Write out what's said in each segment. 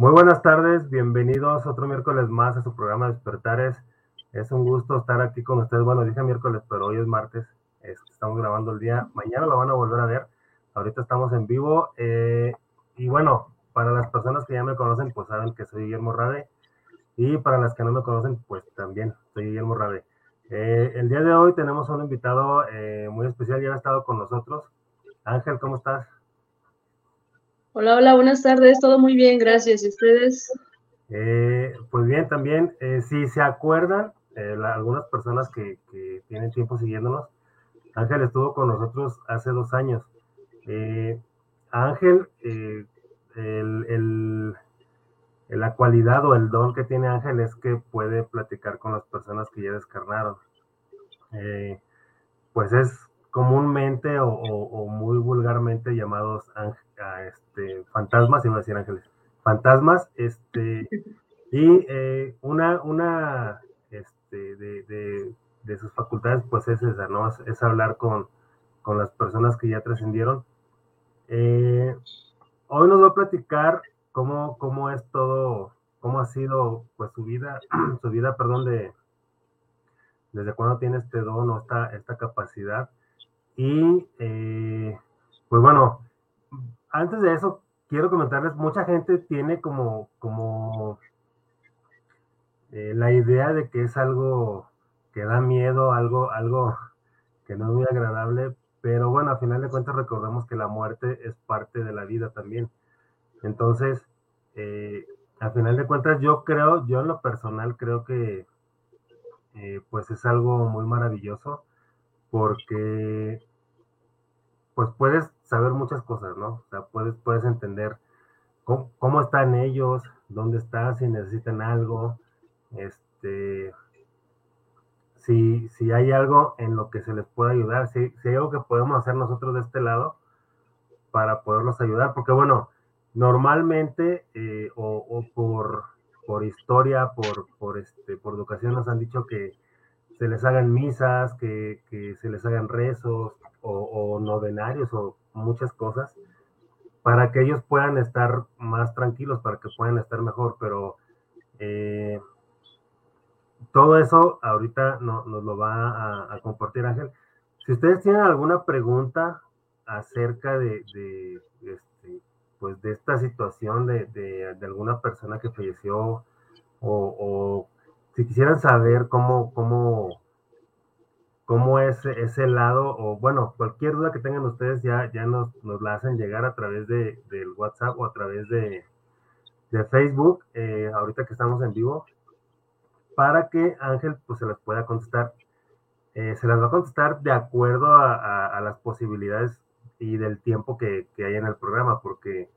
Muy buenas tardes, bienvenidos otro miércoles más a su programa Despertares. Es un gusto estar aquí con ustedes. Bueno, dije miércoles, pero hoy es martes. Estamos grabando el día. Mañana lo van a volver a ver. Ahorita estamos en vivo. Eh, y bueno, para las personas que ya me conocen, pues saben que soy Guillermo Rabe. Y para las que no me conocen, pues también soy Guillermo Rabe. Eh, el día de hoy tenemos un invitado eh, muy especial, ya ha estado con nosotros. Ángel, ¿cómo estás? Hola, hola, buenas tardes, todo muy bien, gracias. ¿Y ustedes? Eh, pues bien, también, si se acuerdan, algunas personas que, tienen tiempo siguiéndonos, Ángel estuvo con nosotros hace dos años. Ángel, el la cualidad o el don que tiene Ángel es que puede platicar con las personas que ya descarnaron. Eh, pues es comúnmente o, muy vulgarmente llamados este, fantasmas, iba a decir ángeles, fantasmas, este, y eh, una, una este, de, sus facultades, pues es esa, ¿no? Es, hablar con, con, las personas que ya trascendieron. Eh, hoy nos va a platicar cómo, cómo es todo, cómo ha sido pues su vida, su vida, perdón, de desde cuándo tiene este don o esta, esta capacidad. Y eh, pues bueno, antes de eso, quiero comentarles, mucha gente tiene como, como eh, la idea de que es algo que da miedo, algo, algo que no es muy agradable, pero bueno, a final de cuentas recordemos que la muerte es parte de la vida también. Entonces, eh, a final de cuentas, yo creo, yo en lo personal creo que eh, pues es algo muy maravilloso porque pues puedes saber muchas cosas, ¿no? O sea, puedes, puedes entender cómo, están ellos, dónde están, si necesitan algo, este, si, si hay algo en lo que se les pueda ayudar, si, si hay algo que podemos hacer nosotros de este lado para poderlos ayudar, porque bueno, normalmente eh, o, por, por, historia, por, por, este, por educación nos han dicho que se les hagan misas, que, que se les hagan rezos o, novenarios o muchas cosas para que ellos puedan estar más tranquilos, para que puedan estar mejor, pero eh, todo eso ahorita no, nos lo va a, compartir Ángel. Si ustedes tienen alguna pregunta acerca de, de, este, pues de esta situación de, de, alguna persona que falleció o, si quisieran saber cómo, cómo, cómo es ese lado o bueno, cualquier duda que tengan ustedes ya, ya nos, nos la hacen llegar a través de, del WhatsApp o a través de, de Facebook, eh, ahorita que estamos en vivo, para que Ángel pues se las pueda contestar. Eh, se las va a contestar de acuerdo a, las posibilidades y del tiempo que, que, hay en el programa, porque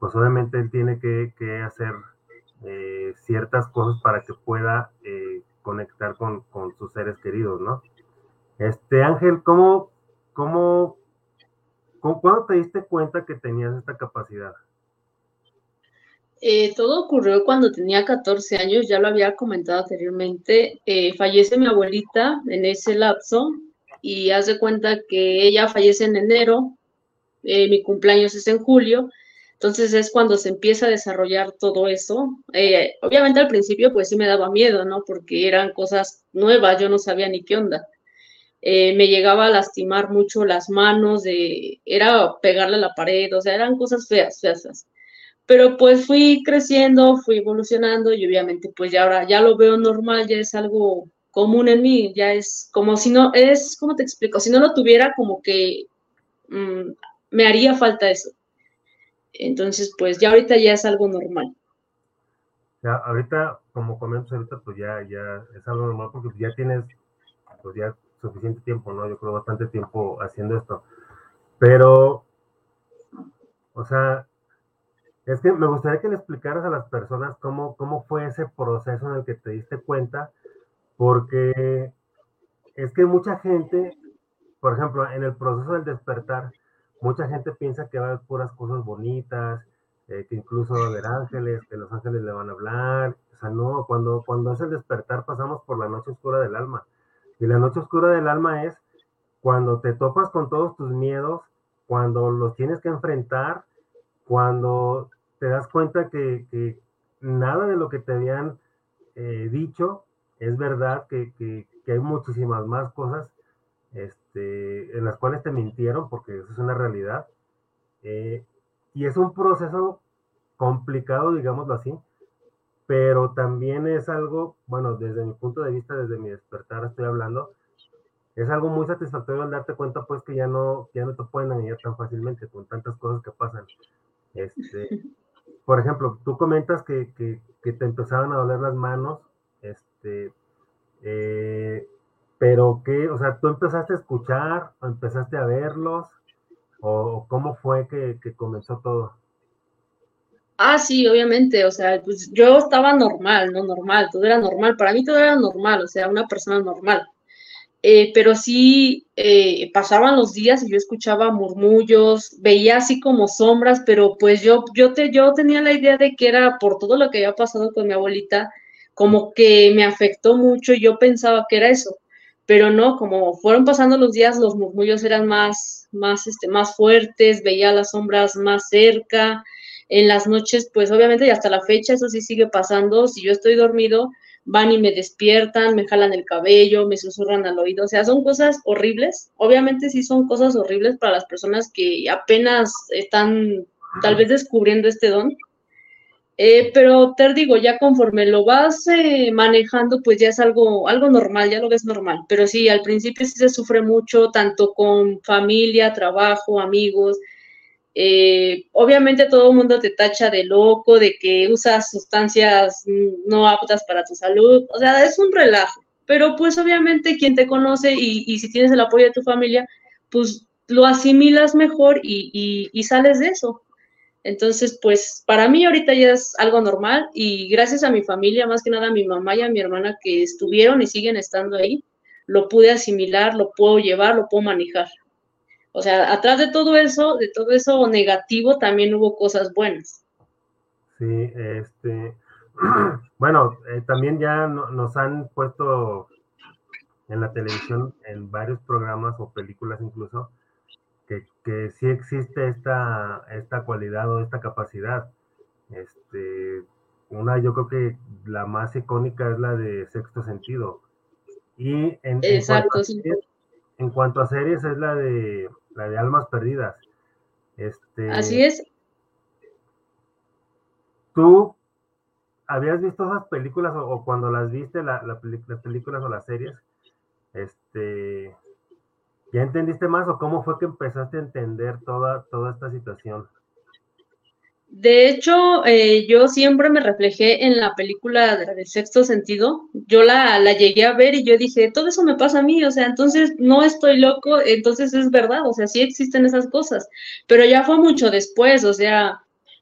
pues obviamente él tiene que, que hacer eh, ciertas cosas para que pueda conectar con, con, sus seres queridos, ¿no? Este Ángel, ¿cómo, cómo, cuándo te diste cuenta que tenías esta capacidad? Eh, todo ocurrió cuando tenía 14 años, ya lo había comentado anteriormente. fallece mi abuelita en ese lapso y hace cuenta que ella fallece en enero eh, mi cumpleaños es en julio, entonces es cuando se empieza a desarrollar todo eso. Eh, obviamente al principio pues sí me daba miedo, ¿no? Porque eran cosas nuevas, yo no sabía ni qué onda. Eh, me llegaba a lastimar mucho las manos, de, era pegarle a la pared, o sea, eran cosas feas, feas. Pero pues fui creciendo, fui evolucionando y obviamente pues ya ahora ya lo veo normal, ya es algo común en mí, ya es como si no, es, ¿cómo te explico? Si no lo tuviera como que mm, me haría falta eso. Entonces, pues ya ahorita ya es algo normal. Ya, ahorita, como comentas ahorita, pues ya, ya es algo normal porque ya tienes, pues ya suficiente tiempo, ¿no? Yo creo bastante tiempo haciendo esto. Pero, o sea, es que me gustaría que le explicaras a las personas cómo, cómo fue ese proceso en el que te diste cuenta, porque es que mucha gente, por ejemplo, en el proceso del despertar, mucha gente piensa que va a haber puras cosas bonitas, eh, que incluso va a haber ángeles, que los ángeles le van a hablar. O sea, no, cuando, cuando es el despertar pasamos por la noche oscura del alma. Y la noche oscura del alma es cuando te topas con todos tus miedos, cuando los tienes que enfrentar, cuando te das cuenta que, nada de lo que te habían eh, dicho es verdad, que, que, hay muchísimas más cosas este, en las cuales te mintieron, porque eso es una realidad. Eh, y es un proceso complicado, digámoslo así, pero también es algo, bueno, desde mi punto de vista, desde mi despertar estoy hablando, es algo muy satisfactorio al darte cuenta pues que ya no, ya no te pueden engañar tan fácilmente con tantas cosas que pasan. Este, por ejemplo, tú comentas que, que, que te empezaban a doler las manos, este, eh, pero que, o sea, tú empezaste a escuchar, o empezaste a verlos, o cómo fue que, que comenzó todo. Ah, sí, obviamente, o sea, pues yo estaba normal, no normal, todo era normal, para mí todo era normal, o sea, una persona normal. Eh, pero sí eh, pasaban los días y yo escuchaba murmullos, veía así como sombras, pero pues yo, yo, te, yo tenía la idea de que era por todo lo que había pasado con mi abuelita, como que me afectó mucho y yo pensaba que era eso, pero no, como fueron pasando los días, los murmullos eran más, más, este, más fuertes, veía las sombras más cerca, en las noches, pues obviamente y hasta la fecha eso sí sigue pasando, si yo estoy dormido, van y me despiertan, me jalan el cabello, me susurran al oído, o sea, son cosas horribles, obviamente sí son cosas horribles para las personas que apenas están tal vez descubriendo este don, eh, pero te digo, ya conforme lo vas eh, manejando, pues ya es algo, algo normal, ya lo ves normal, pero sí, al principio sí se sufre mucho, tanto con familia, trabajo, amigos, eh, obviamente todo el mundo te tacha de loco, de que usas sustancias no aptas para tu salud, o sea, es un relajo, pero pues obviamente quien te conoce y, si tienes el apoyo de tu familia, pues lo asimilas mejor y, sales de eso. Entonces, pues para mí ahorita ya es algo normal y gracias a mi familia, más que nada a mi mamá y a mi hermana que estuvieron y siguen estando ahí, lo pude asimilar, lo puedo llevar, lo puedo manejar. O sea, atrás de todo eso, de todo eso negativo, también hubo cosas buenas. Sí, este, bueno, eh, también ya nos han puesto en la televisión, en varios programas o películas incluso, que, que sí existe esta, esta cualidad o esta capacidad. Este, una, yo creo que la más icónica es la de sexto sentido. Y en, Exacto, en cuanto a series es la de la de Almas Perdidas. Este, Así es. ¿Tú habías visto esas películas o, cuando las viste, las películas o las series, este, ¿ya entendiste más o cómo fue que empezaste a entender toda, toda esta situación? De hecho, eh, yo siempre me reflejé en la película de, sexto sentido. Yo la, la, llegué a ver y yo dije, todo eso me pasa a mí, o sea, entonces no estoy loco, entonces es verdad, o sea, sí existen esas cosas. Pero ya fue mucho después, o sea,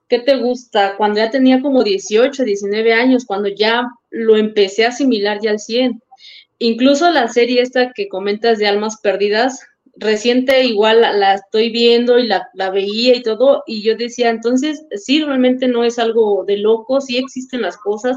¿qué te gusta? Cuando ya tenía como 18, 19 años, cuando ya lo empecé a asimilar ya al 100. Incluso la serie esta que comentas de Almas Perdidas, reciente igual la, estoy viendo y la, veía y todo, y yo decía, entonces, sí, realmente no es algo de loco, sí existen las cosas.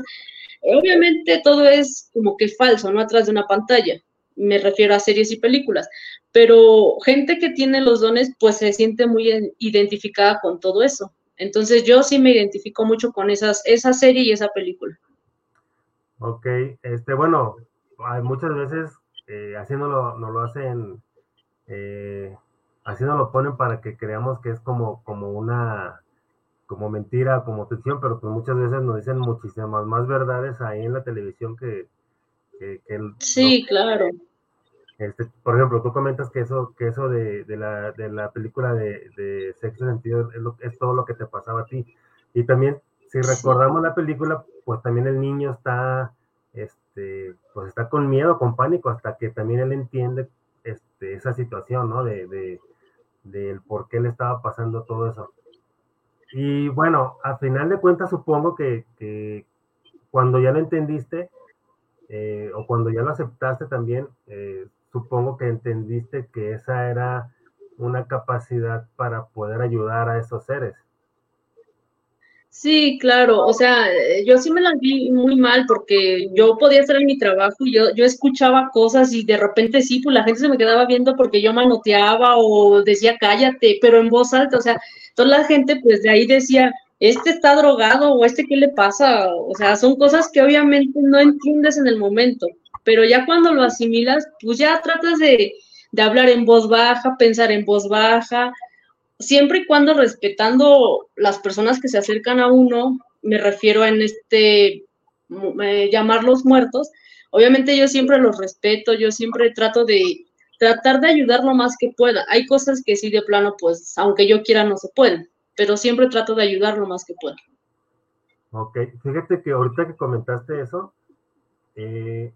Obviamente todo es como que falso, ¿no? Atrás de una pantalla, me refiero a series y películas, pero gente que tiene los dones, pues se siente muy identificada con todo eso. Entonces yo sí me identifico mucho con esas, esa serie y esa película. Ok, este, bueno, muchas veces eh, haciéndolo, no lo hacen eh, así nos lo ponen para que creamos que es como, como una como mentira, como ficción, pero pues muchas veces nos dicen muchísimas más verdades ahí en la televisión que... sí, claro. Este, por ejemplo, tú comentas que eso, que eso de, la, de la película de, de sexo sentido es, es, todo lo que te pasaba a ti. Y también, si recordamos la película, pues también el niño está, este, pues está con miedo, con pánico, hasta que también él entiende este, esa situación, ¿no? De, de, del por qué le estaba pasando todo eso. Y bueno, a final de cuentas supongo que, cuando ya lo entendiste eh, o cuando ya lo aceptaste también, eh, supongo que entendiste que esa era una capacidad para poder ayudar a esos seres. Sí, claro, o sea, eh, yo sí me la vi muy mal porque yo podía estar en mi trabajo y yo, yo escuchaba cosas y de repente sí, pues la gente se me quedaba viendo porque yo manoteaba o decía cállate, pero en voz alta, o sea, toda la gente pues de ahí decía, este está drogado o este qué le pasa, o sea, son cosas que obviamente no entiendes en el momento, pero ya cuando lo asimilas, pues ya tratas de, de hablar en voz baja, pensar en voz baja, siempre y cuando respetando las personas que se acercan a uno, me refiero en este eh, llamarlos muertos, obviamente yo siempre los respeto, yo siempre trato de tratar de ayudar lo más que pueda. Hay cosas que sí de plano, pues, aunque yo quiera, no se pueden, pero siempre trato de ayudar lo más que pueda. Ok, fíjate que ahorita que comentaste eso, eh,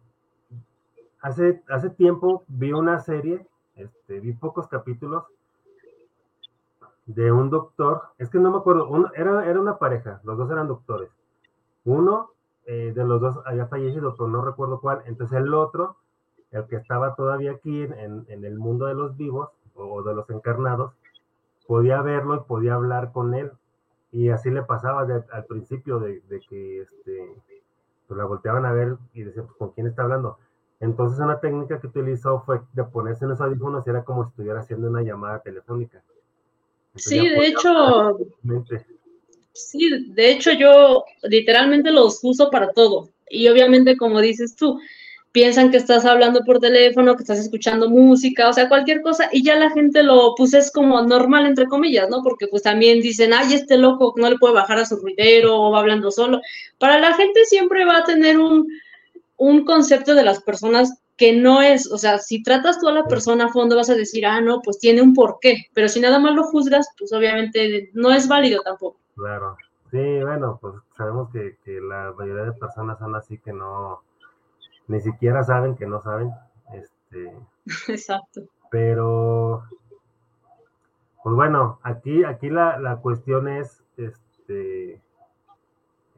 hace, hace tiempo vi una serie, este, vi pocos capítulos de un doctor, es que no me acuerdo, era, era una pareja, los dos eran doctores. Uno eh, de los dos había fallecido, pero no recuerdo cuál. Entonces el otro, el que estaba todavía aquí en, el mundo de los vivos o de los encarnados, podía verlo y podía hablar con él. Y así le pasaba al principio de, que este, pues la volteaban a ver y decían, pues, ¿con quién está hablando? Entonces una técnica que utilizó fue de ponerse en los audífonos y era como si estuviera haciendo una llamada telefónica. Sí, de hecho, sí, de hecho yo literalmente los uso para todo. Y obviamente, como dices tú, piensan que estás hablando por teléfono, que estás escuchando música, o sea, cualquier cosa, y ya la gente lo, pues es como normal, entre comillas, ¿no? Porque pues también dicen, ay, este loco no le puede bajar a su ruidero o va hablando solo. Para la gente siempre va a tener un, un concepto de las personas que no es, o sea, si tratas tú a la persona a fondo vas a decir, ah, no, pues tiene un porqué, pero si nada más lo juzgas, pues obviamente no es válido tampoco. Claro, sí, bueno, pues sabemos que, que la mayoría de personas son así que no, ni siquiera saben que no saben, este. Exacto. Pero, pues bueno, aquí, aquí la, la cuestión es, este,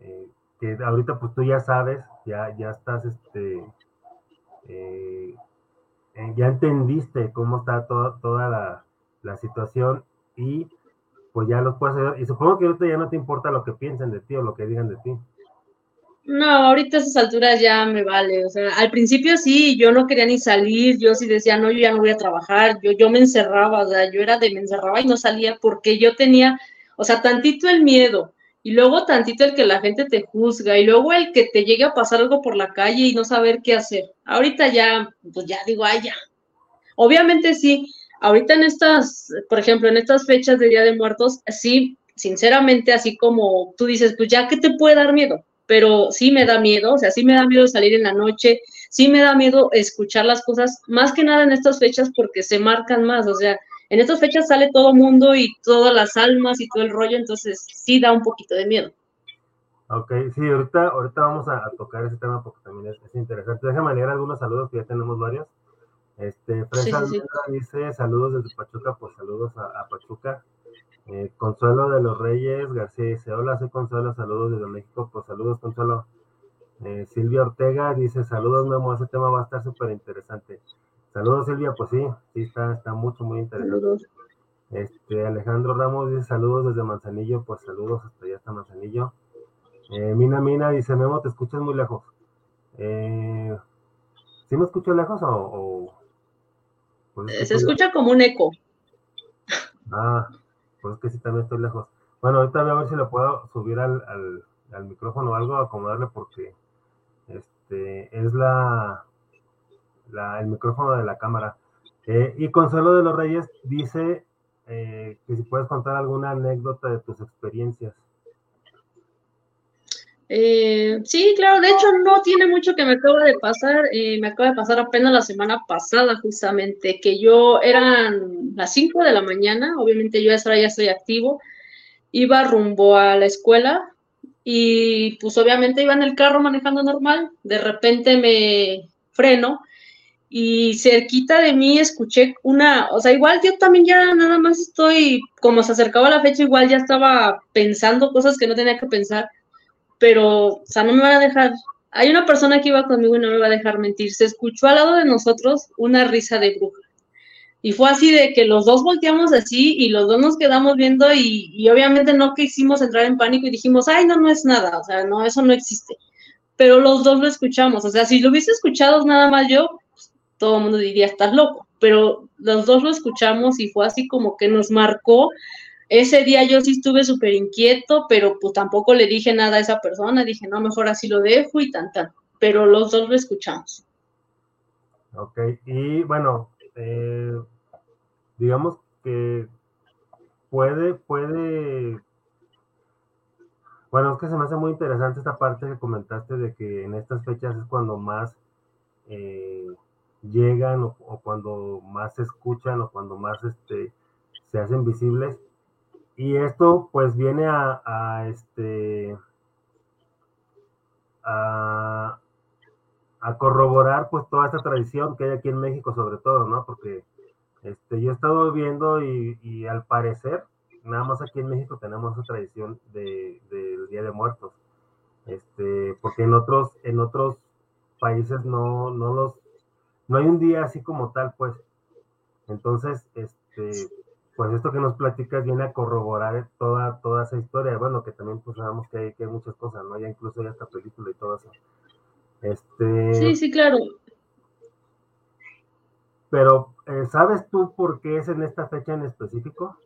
eh, que ahorita pues tú ya sabes, ya, ya estás, este, eh, eh, ya entendiste cómo está toda la, la, situación y pues ya los puedes ayudar. Y supongo que ahorita ya no te importa lo que piensen de ti o lo que digan de ti. No, ahorita a esas alturas ya me vale. O sea, al principio sí, yo no quería ni salir, yo sí decía, no, yo ya no voy a trabajar, yo, yo me encerraba, o sea, yo era de me encerraba y no salía porque yo tenía, o sea, tantito el miedo y luego tantito el que la gente te juzga, y luego el que te llegue a pasar algo por la calle y no saber qué hacer. Ahorita ya, pues ya digo, ay, ya. Obviamente sí, ahorita en estas, por ejemplo, en estas fechas de Día de Muertos, sí, sinceramente, así como tú dices, pues ya, ¿qué te puede dar miedo? Pero sí me da miedo, o sea, sí me da miedo salir en la noche, sí me da miedo escuchar las cosas, más que nada en estas fechas porque se marcan más, o sea, en estas fechas sale todo mundo y todas las almas y todo el rollo, entonces sí da un poquito de miedo. Ok, sí, ahorita, ahorita vamos a, tocar ese tema porque también es, interesante. Déjame leer algunos saludos que ya tenemos varios. Este, Fresa dice saludos desde Pachuca, pues saludos a, Pachuca. Eh, Consuelo de los Reyes, García dice, hola, soy Consuelo, saludos desde México, pues saludos Consuelo. Eh, Silvia Ortega dice, saludos Memo, ese tema va a estar súper interesante. Saludos Silvia, pues sí, sí está, está mucho, muy interesante. Este, Alejandro Ramos dice saludos desde Manzanillo, pues saludos hasta allá hasta Manzanillo. Eh, Mina Mina dice, Memo, te escuchas muy lejos. Eh, ¿Sí me escucho lejos o...? Pues Se escucha como un eco. Ah, pues es que sí, también estoy lejos. Bueno, ahorita voy a ver si lo puedo subir al, al, al micrófono o algo, acomodarle porque este es la el micrófono de la cámara. Eh, y Consuelo de los Reyes dice eh, que si puedes contar alguna anécdota de tus experiencias. Eh, sí, claro, de hecho no tiene mucho que me acaba de pasar, me acaba de pasar apenas la semana pasada justamente, que yo eran las 5 de la mañana, obviamente yo a esa ya estoy activo, iba rumbo a la escuela y pues obviamente iba en el carro manejando normal, de repente me freno y cerquita de mí escuché una, o sea, igual yo también ya nada más estoy, como se acercaba la fecha, igual ya estaba pensando cosas que no tenía que pensar, pero, o sea, no me van a dejar, hay una persona que iba conmigo y no me va a dejar mentir, se escuchó al lado de nosotros una risa de bruja. Y fue así de que los dos volteamos así y los dos nos quedamos viendo y, y obviamente no quisimos entrar en pánico y dijimos, ay, no, no es nada, o sea, no, eso no existe. Pero los dos lo escuchamos, o sea, si lo hubiese escuchado nada más yo, todo el mundo diría, estás loco, pero los dos lo escuchamos y fue así como que nos marcó ese día yo sí estuve súper inquieto, pero pues tampoco le dije nada a esa persona, dije, no, mejor así lo dejo y tan, tan. Pero los dos lo escuchamos. Ok, y bueno, eh, digamos que puede, puede, bueno, es que se me hace muy interesante esta parte que comentaste de que en estas fechas es cuando más eh, llegan o, cuando más se escuchan o cuando más este, se hacen visibles. Y esto pues viene a, este a, corroborar pues toda esta tradición que hay aquí en México sobre todo, ¿no? Porque este, yo he estado viendo y, al parecer, nada más aquí en México tenemos esa tradición del Día de Muertos. Este, porque en otros, en otros países no, no los, no hay un día así como tal, pues. Entonces, este, pues esto que nos platicas viene a corroborar toda, toda esa historia. Bueno, que también pues sabemos que hay, que hay muchas cosas, ¿no? Ya incluso hay esta película y todo eso. Este, sí, sí, claro. Pero, eh, ¿sabes tú por qué es en esta fecha en específico?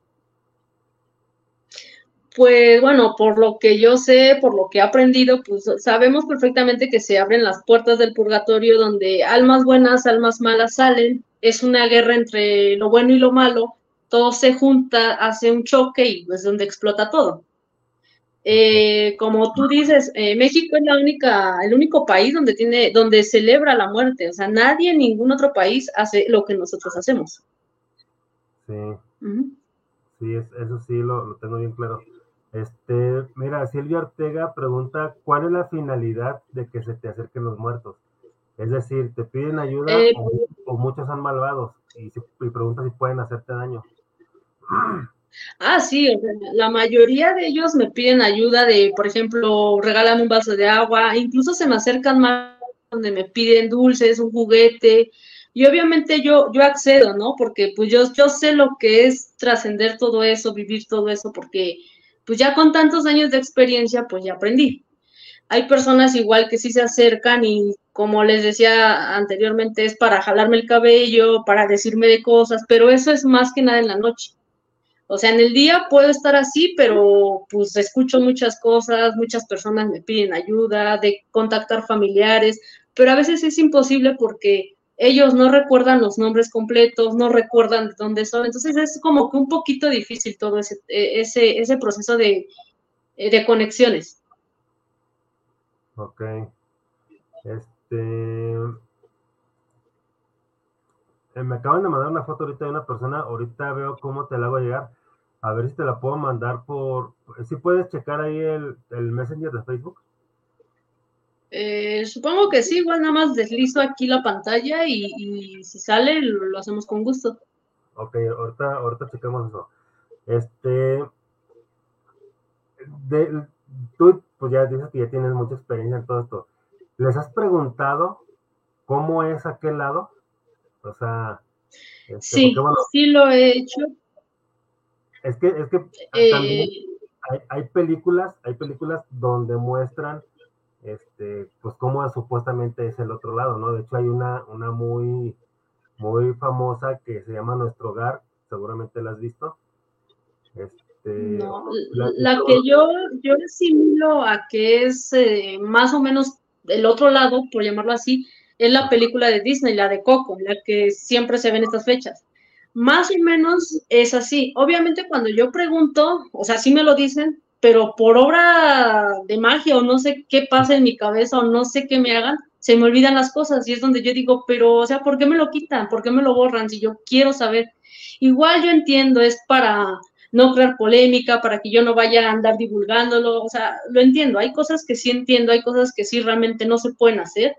Pues bueno, por lo que yo sé, por lo que he aprendido, pues sabemos perfectamente que se abren las puertas del purgatorio donde almas buenas, almas malas salen. Es una guerra entre lo bueno y lo malo todo se junta, hace un choque y es donde explota todo. Eh, como tú dices, eh, México es la única, el único país donde tiene, donde celebra la muerte. O sea, nadie en ningún otro país hace lo que nosotros hacemos. Sí. Sí, eso sí lo, lo, tengo bien claro. Este, mira, Silvia Ortega pregunta, ¿cuál es la finalidad de que se te acerquen los muertos? Es decir, ¿te piden ayuda eh, o, muchos son malvados? Y, y pregunta si pueden hacerte daño. Ah, sí, la mayoría de ellos me piden ayuda de, por ejemplo, regálame un vaso de agua, incluso se me acercan más donde me piden dulces, un juguete, y obviamente yo, yo accedo, ¿no? Porque pues yo, yo sé lo que es trascender todo eso, vivir todo eso, porque pues ya con tantos años de experiencia, pues ya aprendí. Hay personas igual que sí se acercan y como les decía anteriormente, es para jalarme el cabello, para decirme de cosas, pero eso es más que nada en la noche o sea, en el día puedo estar así, pero pues escucho muchas cosas, muchas personas me piden ayuda, de contactar familiares, pero a veces es imposible porque ellos no recuerdan los nombres completos, no recuerdan de dónde son, entonces es como que un poquito difícil todo ese, e, ese, ese proceso de, de conexiones. Ok. Este, eh, me acaban de mandar una foto ahorita de una persona, ahorita veo cómo te la hago llegar. A ver si te la puedo mandar por... Si puedes checar ahí el, Messenger de Facebook. Eh, supongo que sí, igual nada más deslizo aquí la pantalla y, si sale lo, hacemos con gusto. Ok, ahorita, ahorita checamos eso. Este, tú pues ya dices que ya tienes mucha experiencia en todo esto. ¿Les has preguntado cómo es aquel lado? O sea, este, sí, sí lo he hecho. Es que, es que también eh, hay, películas, hay películas donde muestran este, pues cómo supuestamente es el otro lado, ¿no? De hecho, hay una, una muy, muy famosa que se llama Nuestro Hogar, seguramente la has visto. Este, no, la, que yo, yo asimilo a que es eh, más o menos el otro lado, por llamarlo así, es la película de Disney, la de Coco, la que siempre se ven estas fechas. Más o menos es así. Obviamente cuando yo pregunto, o sea, sí me lo dicen, pero por obra de magia o no sé qué pasa en mi cabeza o no sé qué me hagan, se me olvidan las cosas y es donde yo digo, pero, o sea, ¿por qué me lo quitan? ¿Por qué me lo borran? Si yo quiero saber. Igual yo entiendo, es para no crear polémica, para que yo no vaya a andar divulgándolo, o sea, lo entiendo. Hay cosas que sí entiendo, hay cosas que sí realmente no se pueden hacer,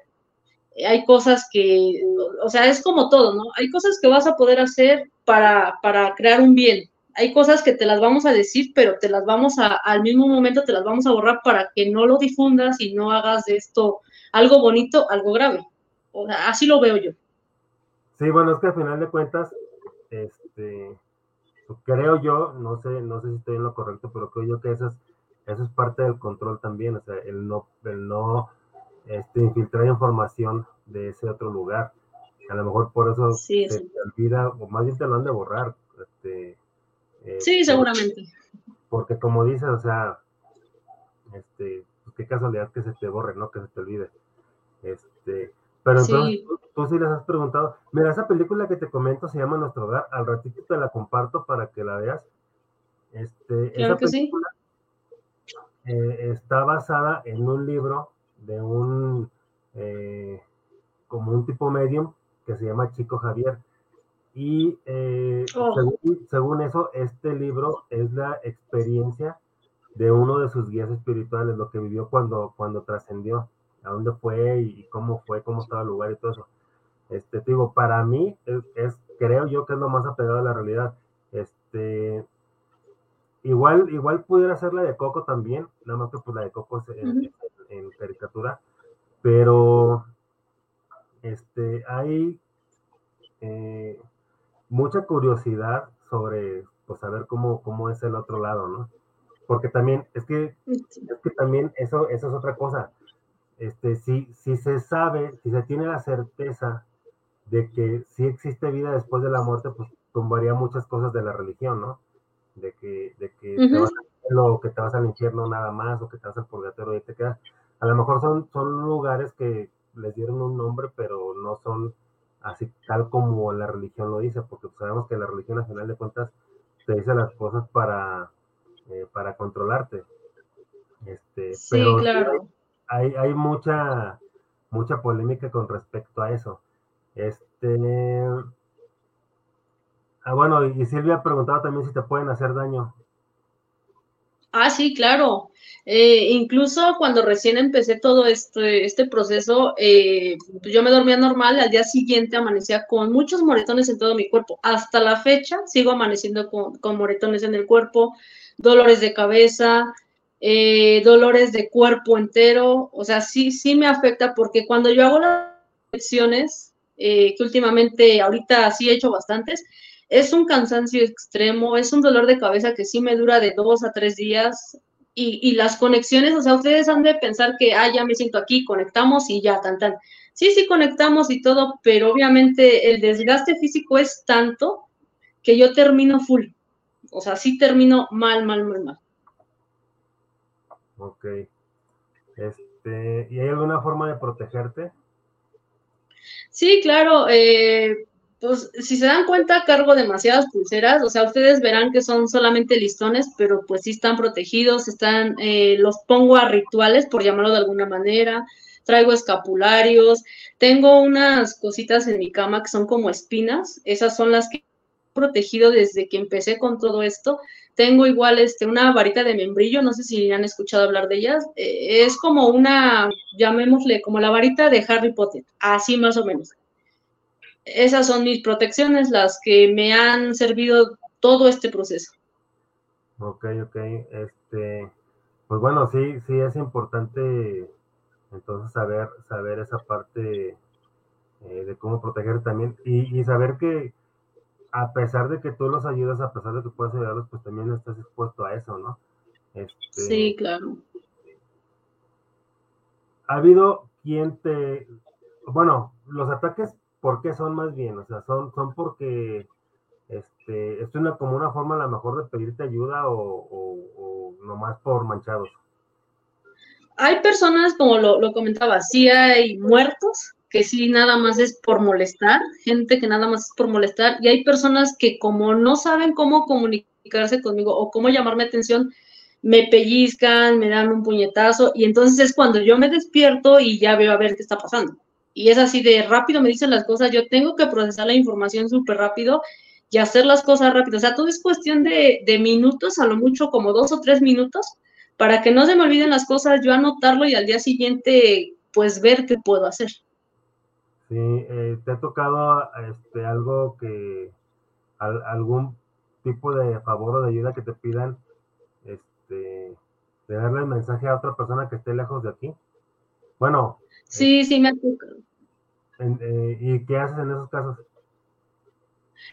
hay cosas que, o sea, es como todo, ¿no? Hay cosas que vas a poder hacer para, para crear un bien. Hay cosas que te las vamos a decir, pero te las vamos a, al mismo momento te las vamos a borrar para que no lo difundas y no hagas de esto algo bonito, algo grave. O sea, así lo veo yo. Sí, bueno, es que al final de cuentas, este, creo yo, no sé, no sé si estoy en lo correcto, pero creo yo que eso es, eso es parte del control también, o sea, el no, el no este, infiltrar información de ese otro lugar. A lo mejor por eso se te olvida, o más bien te lo han de borrar. Este, Eh, sí, seguramente. Porque como dices, o sea, este, pues, qué casualidad que se te borre, ¿no? Que se te olvide. Este, pero entonces Tú, sí les has preguntado. Mira, esa película que te comento se llama Nuestro Hogar. Al ratito te la comparto para que la veas. Este, esa película eh, está basada en un libro de un eh, como un tipo medium que se llama Chico Javier. Y eh, oh. según, eso, este libro es la experiencia de uno de sus guías espirituales, lo que vivió cuando, cuando trascendió, a dónde fue y, cómo fue, cómo estaba el lugar y todo eso. Este, digo, para mí es, creo yo que es lo más apegado a la realidad. Este, igual, igual pudiera ser la de Coco también, nada más que pues la de Coco es en caricatura, pero este, hay eh, mucha curiosidad sobre pues, saber cómo, cómo es el otro lado, ¿no? Porque también, es que, es que también eso, eso es otra cosa. Este, si, si se sabe, si se tiene la certeza de que sí existe vida después de la muerte, pues tumbaría muchas cosas de la religión, ¿no? De que, de que te vas al cielo, o que te vas al infierno nada más, o que te vas al purgatorio y te quedas. A lo mejor son, son lugares que les dieron un nombre, pero no son así tal como la religión lo dice, porque sabemos que la religión al final de cuentas te dice las cosas para, eh, para controlarte. Este, sí, pero claro. Hay, hay mucha, mucha polémica con respecto a eso. Este, ah, bueno, y Silvia preguntaba también si te pueden hacer daño. Ah, sí, claro. Eh, incluso cuando recién empecé todo este, este proceso, eh, pues yo me dormía normal, al día siguiente amanecía con muchos moretones en todo mi cuerpo. Hasta la fecha sigo amaneciendo con, moretones en el cuerpo, dolores de cabeza, eh, dolores de cuerpo entero. O sea, sí, sí me afecta porque cuando yo hago las lecciones, que últimamente ahorita sí he hecho bastantes, es un cansancio extremo, es un dolor de cabeza que sí me dura de dos a tres días. Y, las conexiones, o sea, ustedes han de pensar que, ah, ya me siento aquí, conectamos y ya, tan, tan. Sí, sí, conectamos y todo, pero obviamente el desgaste físico es tanto que yo termino full. O sea, sí termino mal, mal, mal, mal. Ok. Este, ¿Y hay alguna forma de protegerte? Sí, claro. Eh, pues si se dan cuenta, cargo demasiadas pulseras, o sea, ustedes verán que son solamente listones, pero pues sí están protegidos, están, eh, los pongo a rituales, por llamarlo de alguna manera, traigo escapularios, tengo unas cositas en mi cama que son como espinas, esas son las que he protegido desde que empecé con todo esto. Tengo igual este, una varita de membrillo, no sé si han escuchado hablar de ellas, eh, es como una, llamémosle, como la varita de Harry Potter, así más o menos esas son mis protecciones, las que me han servido todo este proceso. Ok, ok. Este, pues bueno, sí, sí es importante entonces saber, saber esa parte eh, de cómo proteger también y, saber que a pesar de que tú los ayudas, a pesar de que puedas ayudarlos, pues también estás expuesto a eso, ¿no? Este, sí, claro. ¿Ha habido quien te, bueno, los ataques ¿por qué son más bien? O sea, son, son porque este, es una, como una forma a lo mejor de pedirte ayuda o, o, nomás por manchados. Hay personas, como lo, lo, comentaba, sí hay muertos, que sí nada más es por molestar, gente que nada más es por molestar, y hay personas que como no saben cómo comunicarse conmigo o cómo llamarme atención, me pellizcan, me dan un puñetazo, y entonces es cuando yo me despierto y ya veo a ver qué está pasando y es así de rápido me dicen las cosas, yo tengo que procesar la información súper rápido y hacer las cosas rápido. O sea, todo es cuestión de, minutos, a lo mucho como dos o tres minutos, para que no se me olviden las cosas, yo anotarlo y al día siguiente, pues ver qué puedo hacer. Sí, eh, ¿te ha tocado este, algo que, algún tipo de favor o de ayuda que te pidan, este, de darle el mensaje a otra persona que esté lejos de aquí? Bueno, Sí, sí, me ha tocado. Eh, ¿Y qué haces en esos casos?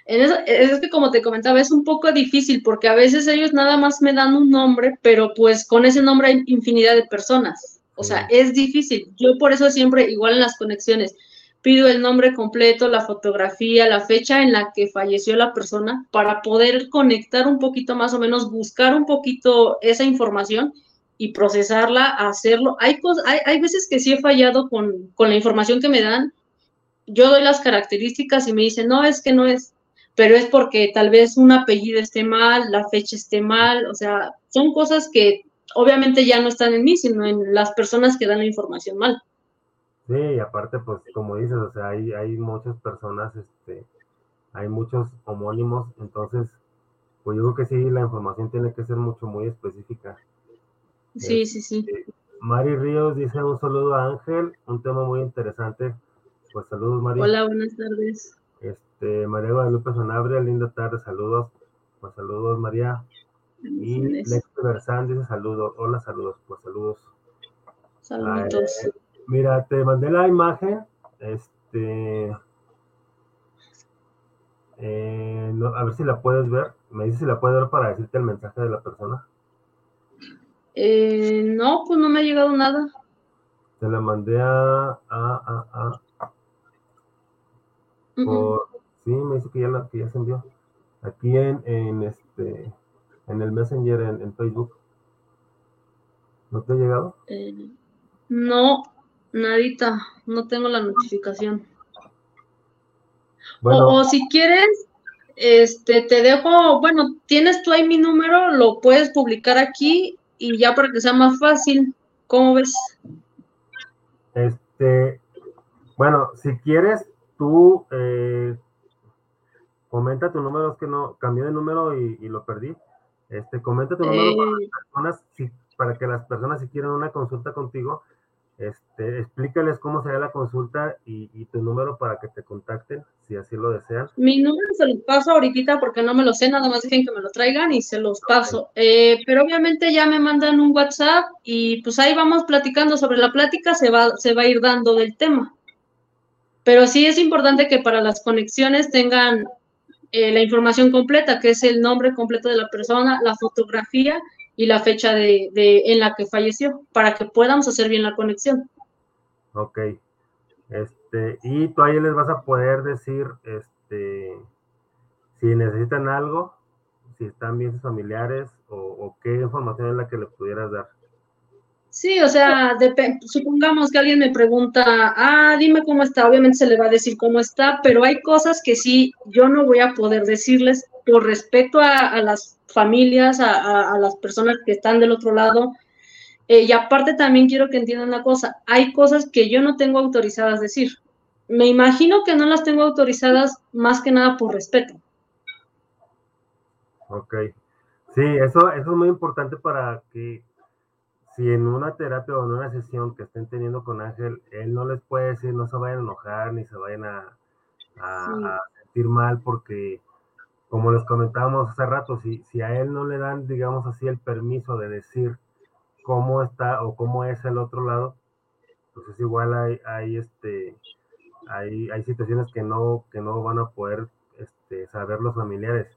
En eso, es que como te comentaba, es un poco difícil porque a veces ellos nada más me dan un nombre, pero pues con ese nombre hay infinidad de personas. O sea, es difícil. Yo por eso siempre, igual en las conexiones, pido el nombre completo, la fotografía, la fecha en la que falleció la persona para poder conectar un poquito más o menos, buscar un poquito esa información y procesarla, hacerlo. Hay, hay, hay veces que sí he fallado con, con la información que me dan. Yo doy las características y me dicen, no, es que no es, pero es porque tal vez un apellido esté mal, la fecha esté mal, o sea, son cosas que obviamente ya no están en mí, sino en las personas que dan la información mal. Sí, y aparte, pues como dices, o sea, hay, hay muchas personas, este, hay muchos homónimos, entonces, pues yo creo que sí, la información tiene que ser mucho, muy específica. Sí, sí, sí. Este, Mari Ríos dice un saludo a Ángel, un tema muy interesante. Pues saludos, Mari. Hola, buenas tardes. Este, María Guadalupe Sanabria, linda tarde, saludos. Pues saludos, María. Y Lex Versán dice saludos. Hola, saludos. Pues saludos. Saludos. Eh, mira, te mandé la imagen. Este. Eh, a ver si la puedes ver. Me dice si la puedes ver para decirte el mensaje de la persona. Eh, no, pues no me ha llegado nada. Te la mandé a. a, a, sí, me dice que ya, la, que ya se envió. Aquí en, en este en el Messenger en, Facebook. ¿No te ha llegado? Eh, no, nadita. No tengo la notificación. o, si quieres, este, te dejo, bueno, tienes tú ahí mi número, lo puedes publicar aquí y ya para que sea más fácil, ¿cómo ves? Este, bueno, si quieres, tú eh, comenta tu número, es que no, cambié de número y, lo perdí. Este, comenta tu número para, eh. personas, para que las personas si quieren una consulta contigo, este, explícales cómo sería la consulta y, tu número para que te contacten, si así lo desean. Mi número se los paso ahorita porque no me lo sé, nada más dejen que me lo traigan y se los paso. Eh, pero obviamente ya me mandan un WhatsApp y pues ahí vamos platicando sobre la plática, se va, se va a ir dando del tema. Pero sí es importante que para las conexiones tengan eh, la información completa, que es el nombre completo de la persona, la fotografía y la fecha de, en la que falleció, para que podamos hacer bien la conexión. Ok. Este, y tú ahí les vas a poder decir, este, si necesitan algo, si están bien sus familiares o, o qué información es la que les pudieras dar. Sí, o sea, supongamos que alguien me pregunta, ah, dime cómo está, obviamente se le va a decir cómo está, pero hay cosas que sí yo no voy a poder decirles por respeto a, las familias, a, las personas que están del otro lado. Eh, y aparte también quiero que entiendan una cosa, hay cosas que yo no tengo autorizadas a decir. Me imagino que no las tengo autorizadas más que nada por respeto. Ok. Sí, eso, eso es muy importante para que si en una terapia o en una sesión que estén teniendo con Ángel, él no les puede decir, no se vayan a enojar ni se vayan a, sentir mal porque, como les comentábamos hace rato, si, si a él no le dan, digamos así, el permiso de decir cómo está o cómo es el otro lado, pues es igual hay, hay este, hay, hay situaciones que no, que no van a poder este, saber los familiares.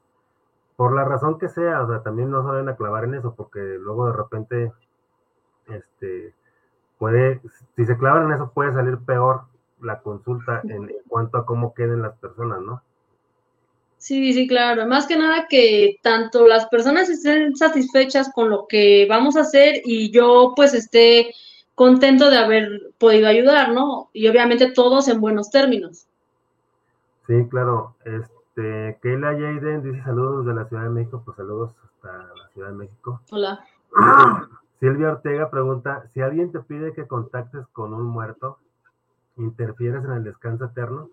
Por la razón que sea, o sea, también no se a clavar en eso, porque luego de repente este, puede, si se clavan en eso, puede salir peor la consulta en, cuanto a cómo queden las personas, ¿no? Sí, sí, claro. Más que nada que tanto las personas estén satisfechas con lo que vamos a hacer y yo pues esté contento de haber podido ayudar, ¿no? Y obviamente todos en buenos términos. Sí, claro. Este, Keila Jaden dice saludos de la Ciudad de México, pues saludos hasta la Ciudad de México. Hola. Silvia Ortega pregunta, si alguien te pide que contactes con un muerto, ¿interfieres en el descanso eterno?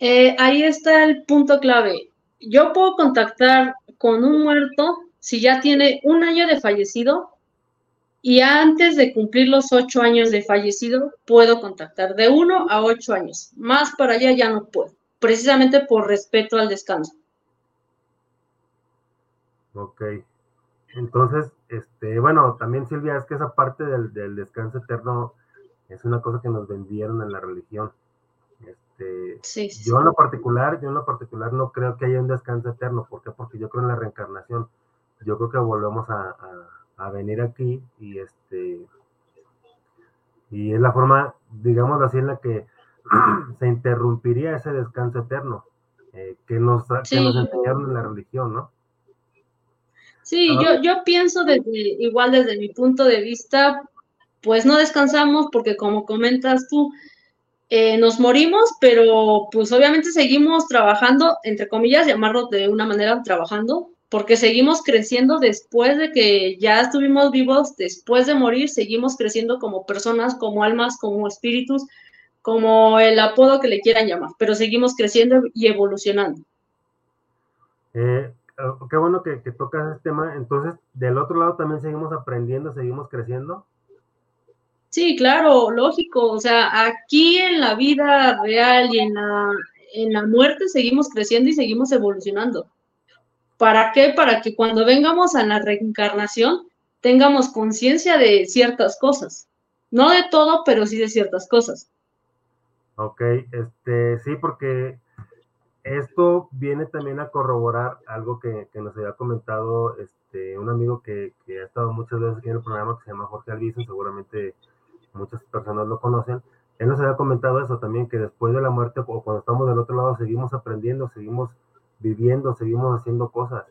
Eh, ahí está el punto clave. Yo puedo contactar con un muerto si ya tiene un año de fallecido y antes de cumplir los ocho años de fallecido puedo contactar de uno a ocho años. Más para allá ya no puedo, precisamente por respeto al descanso. Ok. Entonces, este, bueno, también Silvia, es que esa parte del, descanso eterno es una cosa que nos vendieron en la religión. Este, yo en lo particular, yo en lo particular no creo que haya un descanso eterno. ¿Por qué? Porque yo creo en la reencarnación. Yo creo que volvemos a, venir aquí y este Y es la forma, digamos así, en la que se interrumpiría ese descanso eterno eh, que, nos, que nos enseñaron en la religión, ¿no? Sí, yo, yo pienso desde, igual desde mi punto de vista, pues no descansamos porque como comentas tú, eh, nos morimos, pero pues obviamente seguimos trabajando, entre comillas, llamarlo de una manera trabajando, porque seguimos creciendo después de que ya estuvimos vivos, después de morir, seguimos creciendo como personas, como almas, como espíritus, como el apodo que le quieran llamar, pero seguimos creciendo y evolucionando. Oh, qué bueno que, que tocas este tema. Entonces, del otro lado también seguimos aprendiendo, seguimos creciendo. Sí, claro, lógico. O sea, aquí en la vida real y en la, en la muerte seguimos creciendo y seguimos evolucionando. ¿Para qué? Para que cuando vengamos a la reencarnación tengamos conciencia de ciertas cosas. No de todo, pero sí de ciertas cosas. Ok, este, sí, porque esto viene también a corroborar algo que, nos había comentado este, un amigo que, que, ha estado muchas veces aquí en el programa, que se llama Jorge Alviso, seguramente muchas personas lo conocen. Él nos había comentado eso también, que después de la muerte o cuando estamos del otro lado seguimos aprendiendo, seguimos viviendo, seguimos haciendo cosas.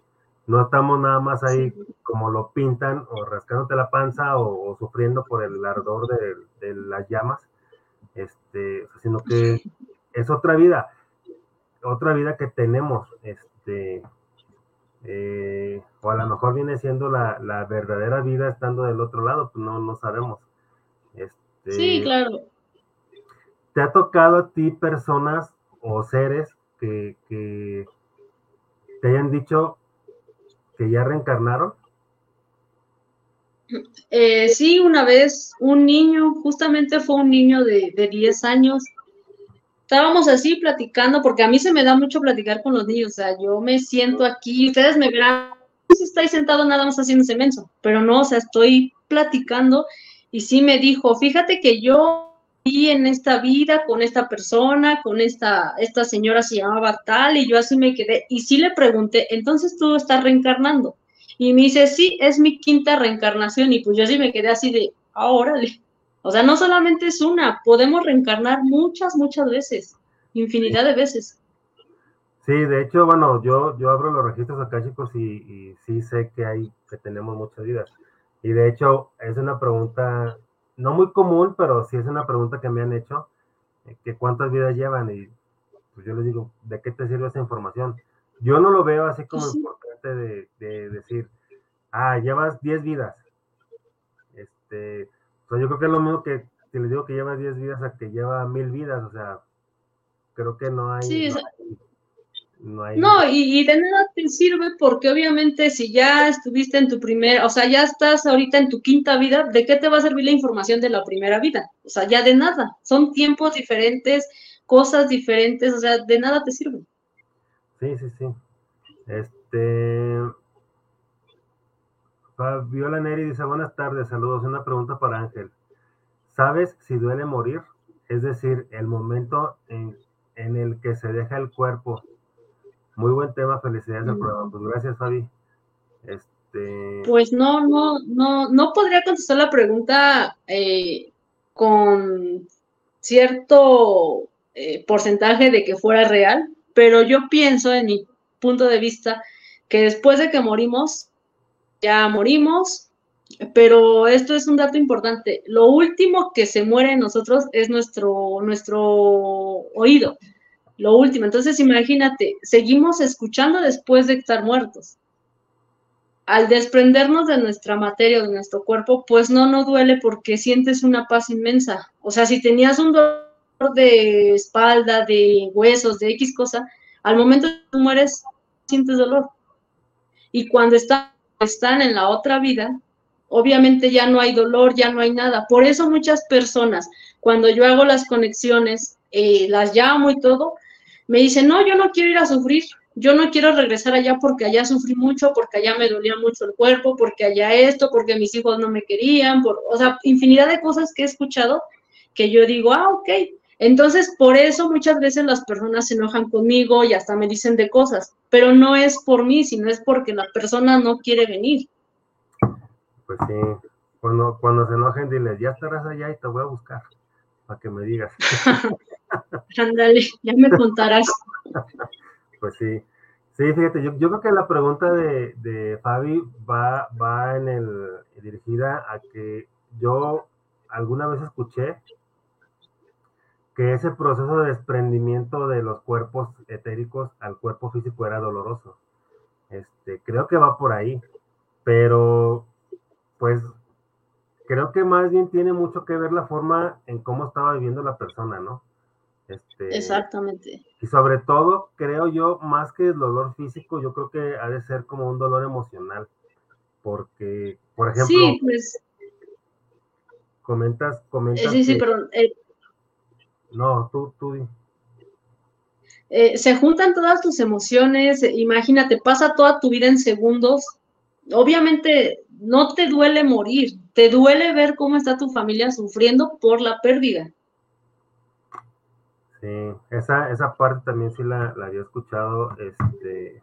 No estamos nada más ahí como lo pintan o rascándote la panza o, sufriendo por el ardor de, las llamas, este, sino que es otra vida, otra vida que tenemos, este, eh, o a lo mejor viene siendo la, la, verdadera vida estando del otro lado, pues no, no sabemos. Este, sí, claro. ¿Te ha tocado a ti personas o seres que, te hayan dicho que ya reencarnaron? Eh, sí, una vez un niño, justamente fue un niño de, de 10 años. Estábamos así platicando, porque a mí se me da mucho platicar con los niños. O sea, yo me siento aquí, ustedes me verán, si estáis sentado nada más haciendo ese menso, pero no, o sea, estoy platicando y sí me dijo, fíjate que yo vi en esta vida con esta persona, con esta, esta señora se llamaba tal, y yo así me quedé, y sí le pregunté, entonces tú estás reencarnando. Y me dice, sí, es mi quinta reencarnación, y pues yo sí me quedé así de, ahora, o sea, no solamente es una, podemos reencarnar muchas, muchas veces, infinidad de veces. Sí, de hecho, bueno, yo, yo abro los registros acá, chicos, y, y sí sé que hay, que tenemos muchas vidas. Y de hecho, es una pregunta no muy común, pero sí es una pregunta que me han hecho, eh, que cuántas vidas llevan y pues yo les digo, ¿de qué te sirve esa información? Yo no lo veo así como importante de, decir, ah, llevas 10 vidas. Este, yo creo que es lo mismo que si les digo que llevas 10 vidas a que lleva mil vidas, o sea, creo que no hay, sí, no, y, de nada te sirve porque obviamente si ya estuviste en tu primera, o sea, ya estás ahorita en tu quinta vida, ¿de qué te va a servir la información de la primera vida? O sea, ya de nada. Son tiempos diferentes, cosas diferentes, o sea, de nada te sirve. Sí, sí, sí. Este. Fabiola Neri dice: Buenas tardes, saludos. Una pregunta para Ángel. ¿Sabes si duele morir? Es decir, el momento en, en el que se deja el cuerpo muy buen tema, felicidades al programa. Pues gracias, Fabi. Este... Pues no, no, no, no podría contestar la pregunta eh, con cierto eh, porcentaje de que fuera real, pero yo pienso, en mi punto de vista, que después de que morimos, ya morimos, pero esto es un dato importante. Lo último que se muere en nosotros es nuestro, nuestro oído lo último. Entonces, imagínate, seguimos escuchando después de estar muertos. Al desprendernos de nuestra materia, de nuestro cuerpo, pues no nos duele porque sientes una paz inmensa. O sea, si tenías un dolor de espalda, de huesos, de X cosa, al momento que mueres, sientes dolor. Y cuando están, están en la otra vida, obviamente ya no hay dolor, ya no hay nada. Por eso muchas personas, cuando yo hago las conexiones, eh, las llamo y todo, me dice, no, yo no quiero ir a sufrir, yo no quiero regresar allá porque allá sufrí mucho, porque allá me dolía mucho el cuerpo, porque allá esto, porque mis hijos no me querían, por, o sea, infinidad de cosas que he escuchado que yo digo, ah, ok. Entonces, por eso muchas veces las personas se enojan conmigo y hasta me dicen de cosas, pero no es por mí, sino es porque la persona no quiere venir. Pues sí. Cuando, cuando se enojen, diles, ya estarás allá y te voy a buscar para que me digas. Ándale, ya me contarás. pues sí. Sí, fíjate, yo, yo creo que la pregunta de, de Fabi va, va en el, dirigida a que yo alguna vez escuché que ese proceso de desprendimiento de los cuerpos etéricos al cuerpo físico era doloroso. Este, creo que va por ahí, pero pues creo que más bien tiene mucho que ver la forma en cómo estaba viviendo la persona, ¿no? Este, Exactamente. Y sobre todo, creo yo, más que el dolor físico, yo creo que ha de ser como un dolor emocional. Porque, por ejemplo. Sí, pues. Comentas, comentas. Sí, sí, perdón. Eh, no, tú, tú. Eh, se juntan todas tus emociones, imagínate, pasa toda tu vida en segundos. Obviamente no te duele morir, te duele ver cómo está tu familia sufriendo por la pérdida. Sí, esa, esa parte también sí la, había escuchado, este,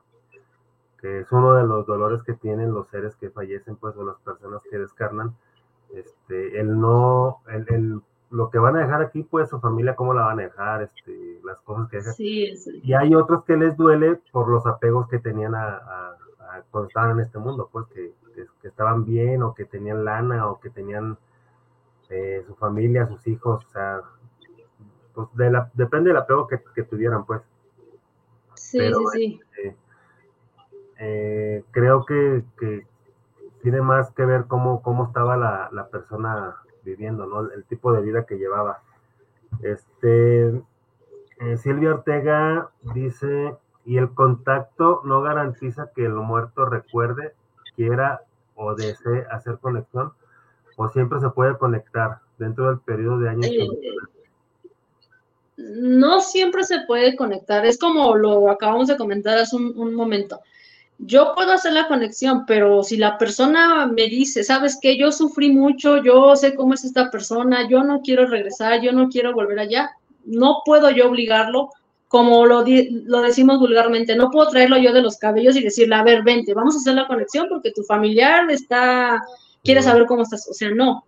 que es uno de los dolores que tienen los seres que fallecen, pues, o las personas que descarnan, este, el no, el, lo que van a dejar aquí, pues, su familia, cómo la van a dejar, este, las cosas que dejan. Sí, Y hay otros que les duele por los apegos que tenían a, cuando estaban en este mundo, pues, que, estaban bien, o que tenían lana, o que tenían eh, su familia, sus hijos, o sea, pues de la, depende del apego que, tuvieran, pues. Sí, sí, sí. Este, eh, creo que, tiene más que ver cómo, cómo estaba la, persona viviendo, ¿no? El tipo de vida que llevaba. Este, eh, Silvia Ortega dice, y el contacto no garantiza que el muerto recuerde, quiera o desee hacer conexión, o siempre se puede conectar dentro del periodo de años. Eh, no siempre se puede conectar. Es como lo acabamos de comentar hace un, momento. Yo puedo hacer la conexión, pero si la persona me dice, sabes que yo sufrí mucho, yo sé cómo es esta persona, yo no quiero regresar, yo no quiero volver allá, no puedo yo obligarlo, como lo, lo decimos vulgarmente, no puedo traerlo yo de los cabellos y decirle, a ver, vente, vamos a hacer la conexión porque tu familiar está, quiere saber cómo estás. O sea, no,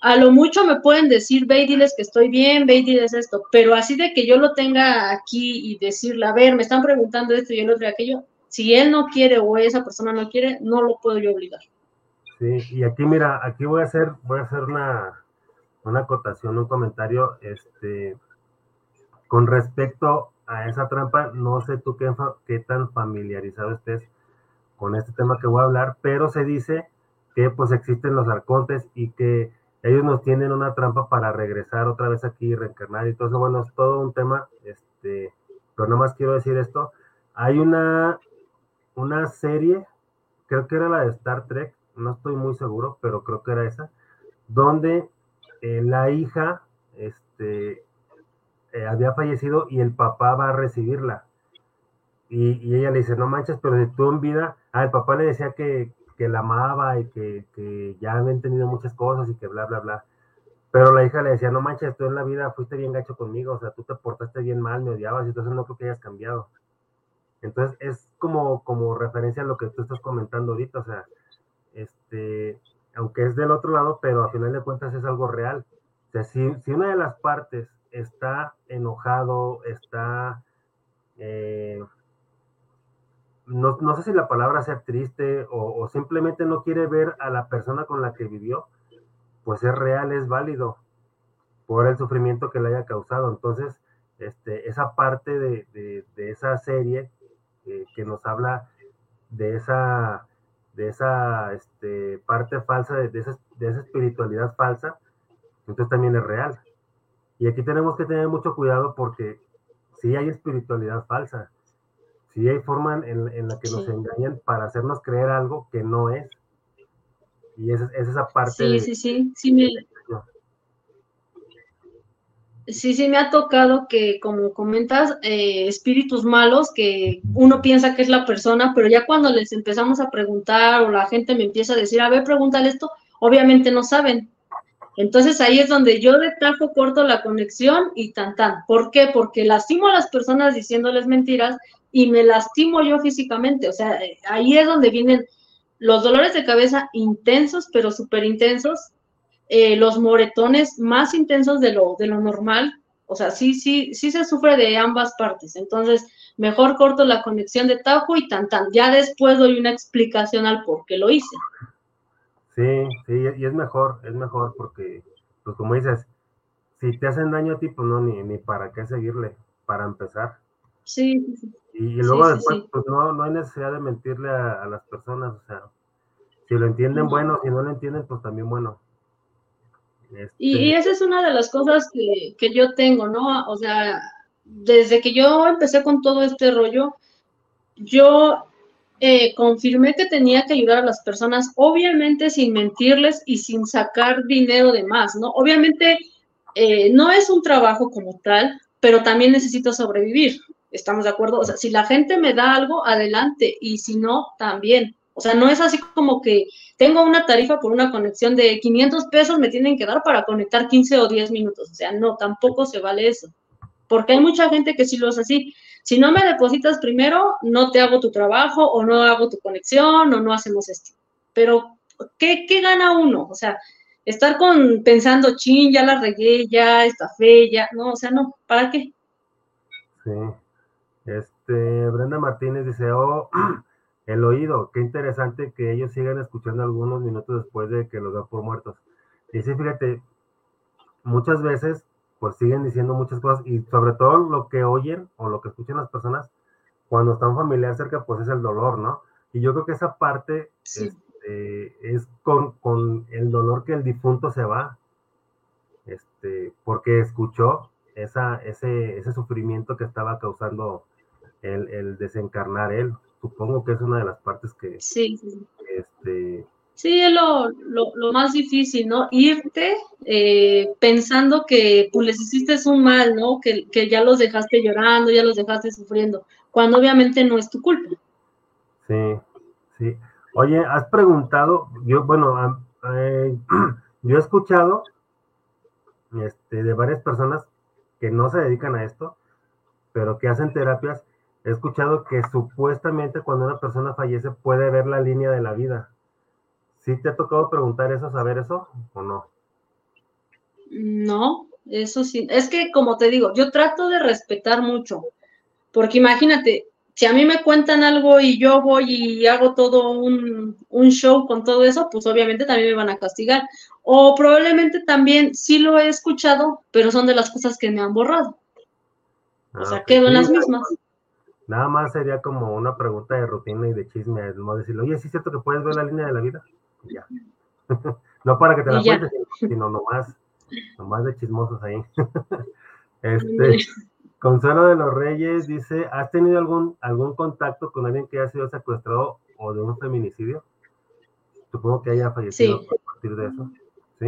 a lo mucho me pueden decir, ve y diles que estoy bien, ve y diles esto, pero así de que yo lo tenga aquí y decirle, a ver, me están preguntando esto y el otro y aquello, si él no quiere o esa persona no quiere, no lo puedo yo obligar. Sí, y aquí mira, aquí voy a hacer, voy a hacer una, una acotación, un comentario, este, con respecto a esa trampa, no sé tú qué, qué tan familiarizado estés con este tema que voy a hablar, pero se dice que pues existen los arcontes y que ellos nos tienen una trampa para regresar otra vez aquí y reencarnar y todo eso. Bueno, es todo un tema, este, pero nada más quiero decir esto. Hay una, una serie, creo que era la de Star Trek, no estoy muy seguro, pero creo que era esa, donde eh, la hija este, eh, había fallecido y el papá va a recibirla. Y, ella le dice, no manches, pero si tú en vida, ah, el papá le decía que, que la amaba y que, ya habían tenido muchas cosas y que bla, bla, bla. Pero la hija le decía, no manches, tú en la vida fuiste bien gacho conmigo, o sea, tú te portaste bien mal, me odiabas, y entonces no creo que hayas cambiado. Entonces es como, como referencia a lo que tú estás comentando ahorita, o sea, este, aunque es del otro lado, pero a final de cuentas es algo real. O sea, si, si una de las partes está enojado, está eh, no, sé si la palabra sea triste o, simplemente no quiere ver a la persona con la que vivió, pues es real, es válido por el sufrimiento que le haya causado. Entonces, este, esa parte de, esa serie eh, que nos habla de esa, de esa este, parte falsa, de, esa, de esa espiritualidad falsa, entonces también es real. Y aquí tenemos que tener mucho cuidado porque sí hay espiritualidad falsa, sí hay forma en, la que nos engañan para hacernos creer algo que no es. Y es, es esa parte. Sí, sí, sí, sí me... Sí, sí me ha tocado que, como comentas, eh, espíritus malos que uno piensa que es la persona, pero ya cuando les empezamos a preguntar o la gente me empieza a decir, a ver, pregúntale esto, obviamente no saben. Entonces ahí es donde yo de tajo corto la conexión y tan tan. ¿Por qué? Porque lastimo a las personas diciéndoles mentiras y me lastimo yo físicamente. O sea, ahí es donde vienen los dolores de cabeza intensos, pero súper intensos, eh, los moretones más intensos de lo, de lo normal. O sea, sí, sí, sí se sufre de ambas partes. Entonces, mejor corto la conexión de Tajo y tan tan. Ya después doy una explicación al por qué lo hice. Sí, sí, y es mejor, es mejor porque, pues como dices, si te hacen daño a ti, pues no, ni, ni para qué seguirle, para empezar. Sí, sí. Y, luego después, pues no, no hay necesidad de mentirle a, las personas, o sea, si lo entienden, bueno, si no lo entienden, pues también bueno. Y, este esa es una de las cosas que, que yo tengo, ¿no? O sea, desde que yo empecé con todo este rollo, yo eh, confirmé que tenía que ayudar a las personas, obviamente sin mentirles y sin sacar dinero de más, ¿no? Obviamente eh, no es un trabajo como tal, pero también necesito sobrevivir. ¿Estamos de acuerdo? O sea, si la gente me da algo, adelante, y si no, también. O sea, no es así como que tengo una tarifa por una conexión de 500 pesos, me tienen que dar para conectar 15 o 10 minutos. O sea, no, tampoco se vale eso. Porque hay mucha gente que sí lo hace así. Si no me depositas primero, no te hago tu trabajo o no hago tu conexión o no hacemos esto. Pero, ¿qué, qué gana uno? O sea, estar con pensando, chin, ya la regué, ya está fe, ya, no, o sea, no, ¿para qué? Sí. Este, Brenda Martínez dice, oh, el oído, qué interesante que ellos sigan escuchando algunos minutos después de que los dan por muertos. Y sí, fíjate, muchas veces pues siguen diciendo muchas cosas y sobre todo lo que oyen o lo que escuchan las personas cuando están familiares cerca, pues es el dolor, ¿no? Y yo creo que esa parte este, es con, con, el dolor que el difunto se va, este, porque escuchó esa, ese, ese sufrimiento que estaba causando el, el desencarnar él supongo que es una de las partes que... Sí. Este, sí, es lo, lo, más difícil, ¿no? Irte eh, pensando que pues les hiciste un mal, ¿no? Que, que, ya los dejaste llorando, ya los dejaste sufriendo, cuando obviamente no es tu culpa. Sí, sí. Oye, has preguntado, yo, bueno, eh, yo he escuchado este, de varias personas que no se dedican a esto, pero que hacen terapias he escuchado que supuestamente cuando una persona fallece puede ver la línea de la vida. ¿Sí te ha tocado preguntar eso, saber eso o no? No, eso sí. Es que, como te digo, yo trato de respetar mucho, porque imagínate, si a mí me cuentan algo y yo voy y hago todo un, un, show con todo eso, pues obviamente también me van a castigar. O probablemente también sí lo he escuchado, pero son de las cosas que me han borrado. o sea, quedo en las mismas. Nada más sería como una pregunta de rutina y de chisme, no decirle, oye, ¿sí es cierto que puedes ver la línea de la vida? ya. no para que te la cuentes, sino nomás, nomás de chismosos ahí. este, Consuelo de los Reyes dice, ¿has tenido algún, algún contacto con alguien que haya sido secuestrado o de un feminicidio? Supongo que haya fallecido a partir de eso. ¿Sí?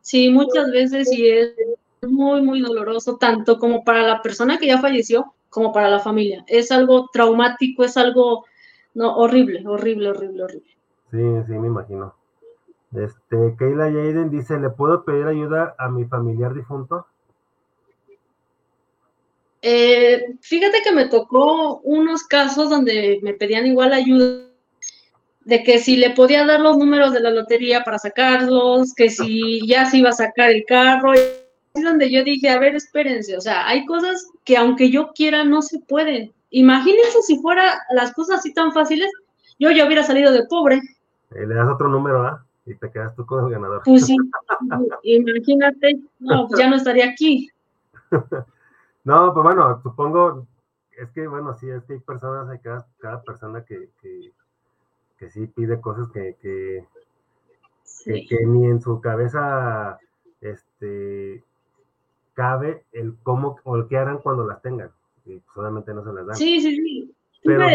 sí, muchas veces y es muy, muy doloroso, tanto como para la persona que ya falleció, como para la familia. Es algo traumático, es algo no, horrible, horrible, horrible, horrible. Sí, sí, me imagino. Este, Keila Jaden dice, ¿le puedo pedir ayuda a mi familiar difunto? Eh, fíjate que me tocó unos casos donde me pedían igual ayuda de que si le podía dar los números de la lotería para sacarlos, que si ya se iba a sacar el carro donde yo dije, a ver, espérense, o sea, hay cosas que aunque yo quiera no se pueden. Imagínense si fuera las cosas así tan fáciles, yo ya hubiera salido de pobre. Eh, le das otro número, ¿ah? Y te quedas tú con el ganador. Pues sí, imagínate, no, ya no estaría aquí. no, pues bueno, supongo, es que bueno, sí, es que hay personas, hay cada, cada persona que, que, que, sí pide cosas que, que, que ni en su cabeza este, cabe el cómo o el qué harán cuando las tengan. Y solamente no se las dan. Sí, sí, sí.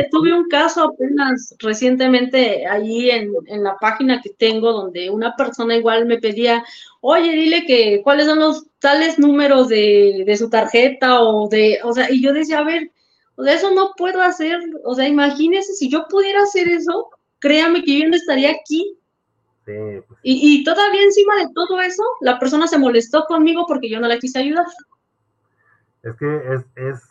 tuve, un caso apenas recientemente allí en, en, la página que tengo donde una persona igual me pedía, oye, dile que cuáles son los tales números de, de su tarjeta o de, o sea, y yo decía, a ver, o sea, eso no puedo hacer, o sea, imagínese, si yo pudiera hacer eso, créame que yo no estaría aquí, pues y, todavía encima de todo eso, la persona se molestó conmigo porque yo no la quise ayudar. Es que es, es,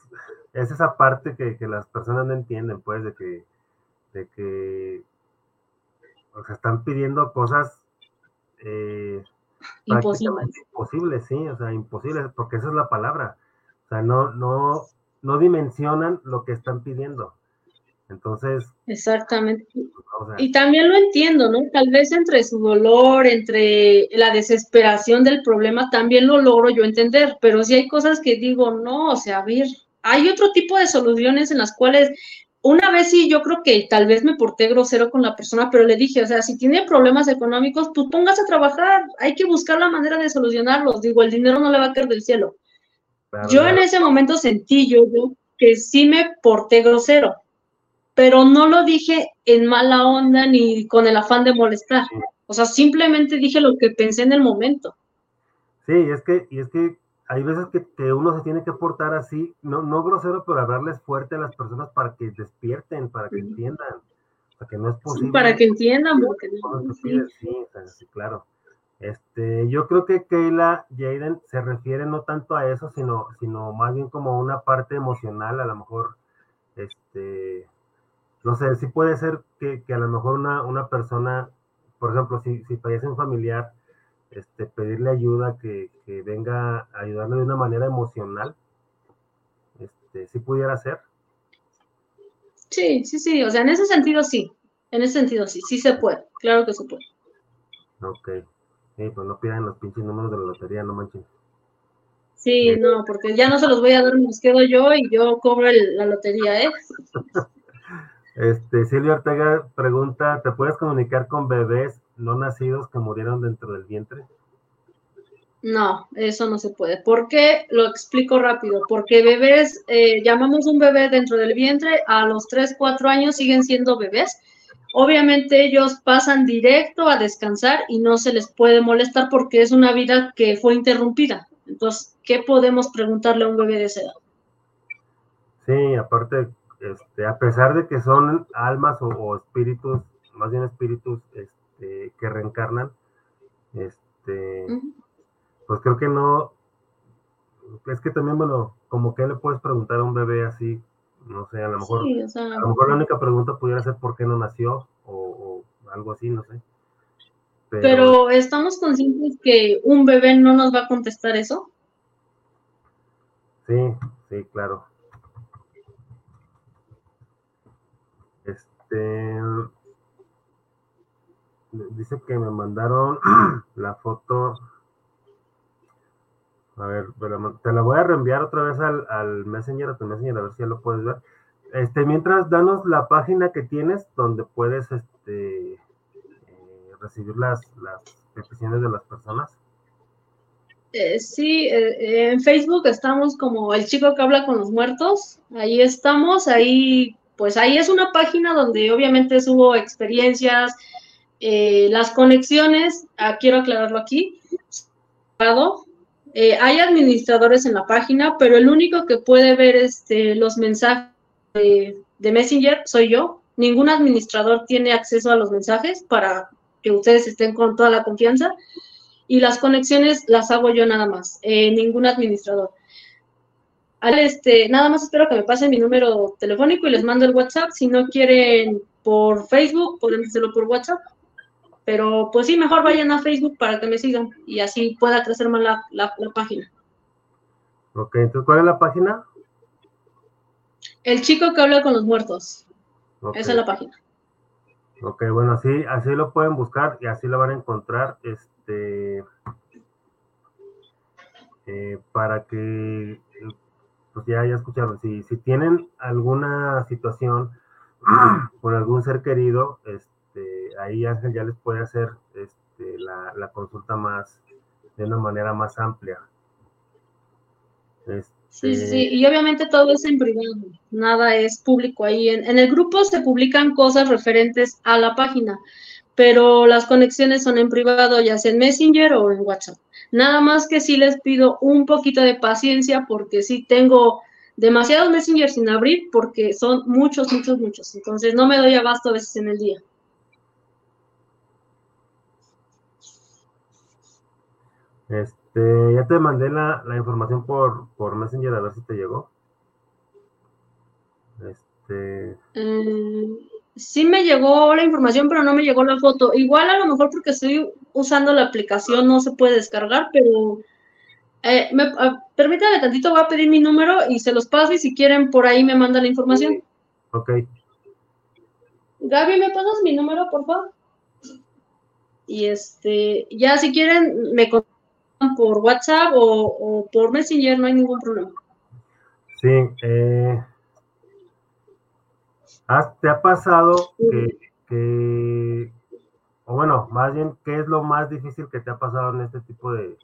es esa parte que, que, las personas no entienden, pues, de que, de que o sea, están pidiendo cosas eh, Imposible. Imposible, sí, o sea, imposible, porque esa es la palabra. O sea, no, no, no dimensionan lo que están pidiendo. Entonces. Exactamente. y también lo entiendo, ¿no? Tal vez entre su dolor, entre la desesperación del problema, también lo logro yo entender, pero si hay cosas que digo, no, o sea, a ver, hay otro tipo de soluciones en las cuales una vez sí, yo creo que tal vez me porté grosero con la persona, pero le dije, o sea, si tiene problemas económicos, pues póngase a trabajar, hay que buscar la manera de solucionarlos. Digo, el dinero no le va a caer del cielo. Yo en ese momento sentí yo, yo que sí me porté grosero, pero no lo dije en mala onda ni con el afán de molestar. O sea, simplemente dije lo que pensé en el momento. Sí, es que, y es que hay veces que, uno se tiene que portar así, no, no grosero, pero hablarles fuerte a las personas para que despierten, para que entiendan, para que no es posible. para que entiendan, porque sí. Sí, claro. Este, yo creo que Keila Jaden se refiere no tanto a eso, sino, sino más bien como una parte emocional, a lo mejor, este, no sé, sí puede ser que, a lo mejor una, una persona, por ejemplo, si, si fallece un familiar, este, pedirle ayuda, que, venga a ayudarle de una manera emocional, este, si pudiera ser. Sí, sí, sí, o sea, en ese sentido sí, en ese sentido sí, sí se puede, claro que se puede. Ok, pues no pidan los pinches números de la lotería, no manchen. Sí, no, porque ya no se los voy a dar, me los quedo yo y yo cobro la lotería, ¿eh? Este, Silvia Ortega pregunta, ¿te puedes comunicar con bebés no nacidos que murieron dentro del vientre? No, eso no se puede. ¿Por qué? Lo explico rápido. Porque bebés, eh, llamamos un bebé dentro del vientre, a los 3, 4 años siguen siendo bebés. Obviamente ellos pasan directo a descansar y no se les puede molestar porque es una vida que fue interrumpida. Entonces, ¿qué podemos preguntarle a un bebé de esa edad? Sí, aparte, este, a pesar de que son almas o, espíritus, más bien espíritus este, que reencarnan, este, pues creo que no, es que también, bueno, como que le puedes preguntar a un bebé así, no sé, a lo mejor, a lo mejor la única pregunta pudiera ser por qué no nació o, algo así, no sé. Pero, Pero, estamos conscientes que un bebé no nos va a contestar eso. Sí, sí, claro. Este, dice que me mandaron la foto. A ver, te la voy a reenviar otra vez al, Messenger, a tu Messenger, a ver si ya lo puedes ver. Este, mientras, danos la página que tienes donde puedes este, eh, recibir las, las peticiones de las personas. Eh, sí, eh, en Facebook estamos como el chico que habla con los muertos. Ahí estamos, ahí pues ahí es una página donde obviamente subo experiencias, eh, las conexiones, ah, quiero aclararlo aquí, eh, hay administradores en la página, pero el único que puede ver este, los mensajes de, Messenger soy yo. Ningún administrador tiene acceso a los mensajes para que ustedes estén con toda la confianza. Y las conexiones las hago yo nada más, eh, ningún administrador este, nada más espero que me pasen mi número telefónico y les mando el WhatsApp. Si no quieren por Facebook, pueden hacerlo por WhatsApp. Pero pues sí, mejor vayan a Facebook para que me sigan y así pueda crecer más la, la, página. Ok, entonces, ¿cuál es la página? El chico que habla con los muertos. Esa es la página. Ok, bueno, así, así lo pueden buscar y así lo van a encontrar. Este, eh, para que pues ya, ya escucharon, si, si tienen alguna situación con algún ser querido, este, ahí Ángel ya les puede hacer este, la, consulta más, de una manera más amplia. Sí, sí, sí, y obviamente todo es en privado, nada es público ahí. En, en, el grupo se publican cosas referentes a la página, pero las conexiones son en privado, ya sea en Messenger o en WhatsApp. Nada más que sí les pido un poquito de paciencia porque sí tengo demasiados Messenger sin abrir porque son muchos, muchos, muchos. Entonces no me doy abasto a veces en el día. Este, ya te mandé la, información por, por Messenger a ver si te llegó. Este. Mm, sí me llegó la información, pero no me llegó la foto. Igual a lo mejor porque estoy usando la aplicación no se puede descargar, pero eh, me, ah, permítame tantito, voy a pedir mi número y se los paso y si quieren por ahí me mandan la información. Ok. Gaby, ¿me pasas mi número, por favor? Y este, ya si quieren, me contan por WhatsApp o, por Messenger, no hay ningún problema. Sí, eh, ¿te ha pasado que, o bueno, más bien, ¿qué es lo más difícil que te ha pasado en este tipo de,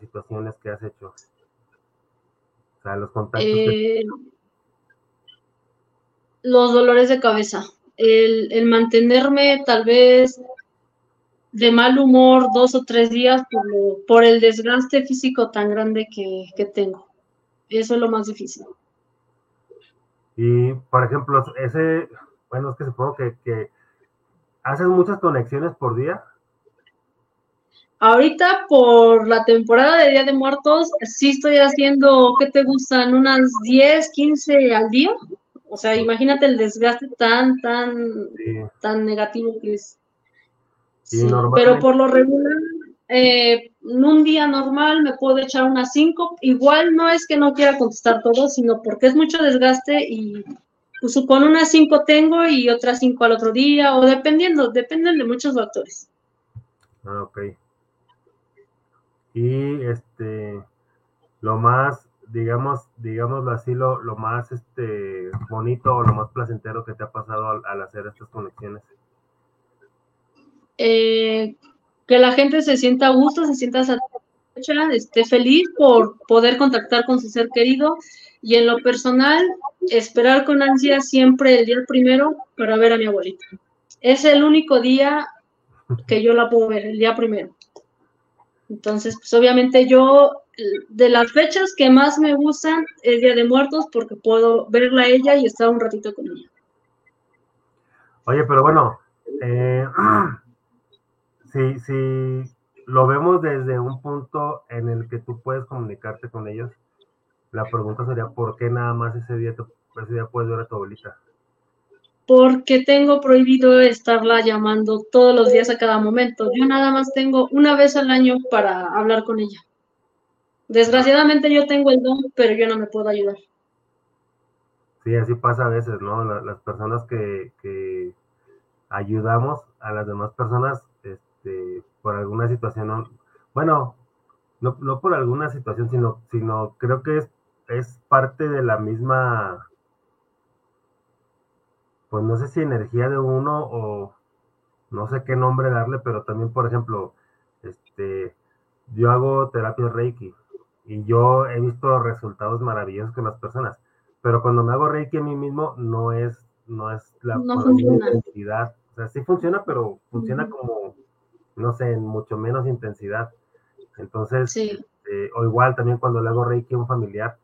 situaciones que has hecho? O sea, los contactos. Eh, los dolores de cabeza el, mantenerme tal vez de mal humor dos o tres días por, el desgaste físico tan grande que, tengo. Eso es lo más difícil. Y, por ejemplo, ese, bueno, es que supongo que, que haces muchas conexiones por día. Ahorita por la temporada de Día de Muertos, sí estoy haciendo, ¿qué te gustan? Unas 10, 15 al día. O sea, imagínate el desgaste tan, tan, tan negativo que es. Sí, pero por lo regular, eh, en un día normal me puedo echar unas cinco. Igual no es que no quiera contestar todo, sino porque es mucho desgaste y pues, con unas cinco tengo y otras cinco al otro día, o dependiendo, dependen de muchos factores. Ah, ok. Y este, lo más digamos, digámoslo así, lo, lo más este, bonito o lo más placentero que te ha pasado al, hacer estas conexiones? Eh, que la gente se sienta a gusto, se sienta satisfecha, esté feliz por poder contactar con su ser querido y en lo personal, esperar con ansia siempre el día primero para ver a mi abuelita. Es el único día que yo la puedo ver, el día primero. Entonces, pues obviamente yo de las fechas que más me gustan es Día de Muertos porque puedo verla a ella y estar un ratito con ella. Oye, pero bueno, eh, si, si lo vemos desde un punto en el que tú puedes comunicarte con ellos, la pregunta sería, ¿por qué nada más ese día, ese día puedes ver a tu abuelita? Porque tengo prohibido estarla llamando todos los días a cada momento. Yo nada más tengo una vez al año para hablar con ella. Desgraciadamente yo tengo el don, pero yo no me puedo ayudar. Sí, así pasa a veces, ¿no? las personas que, ayudamos a las demás personas este, por alguna situación, bueno, no, no, por alguna situación, sino, sino creo que es, es parte de la misma, pues no sé si energía de uno o no sé qué nombre darle, pero también, por ejemplo, este, yo hago terapia Reiki y yo he visto resultados maravillosos con las personas, pero cuando me hago reiki a mí mismo no es, no es la intensidad, o sea, sí funciona, pero funciona como, no sé, en mucho menos intensidad. Entonces, este, o igual también cuando le hago reiki a un familiar,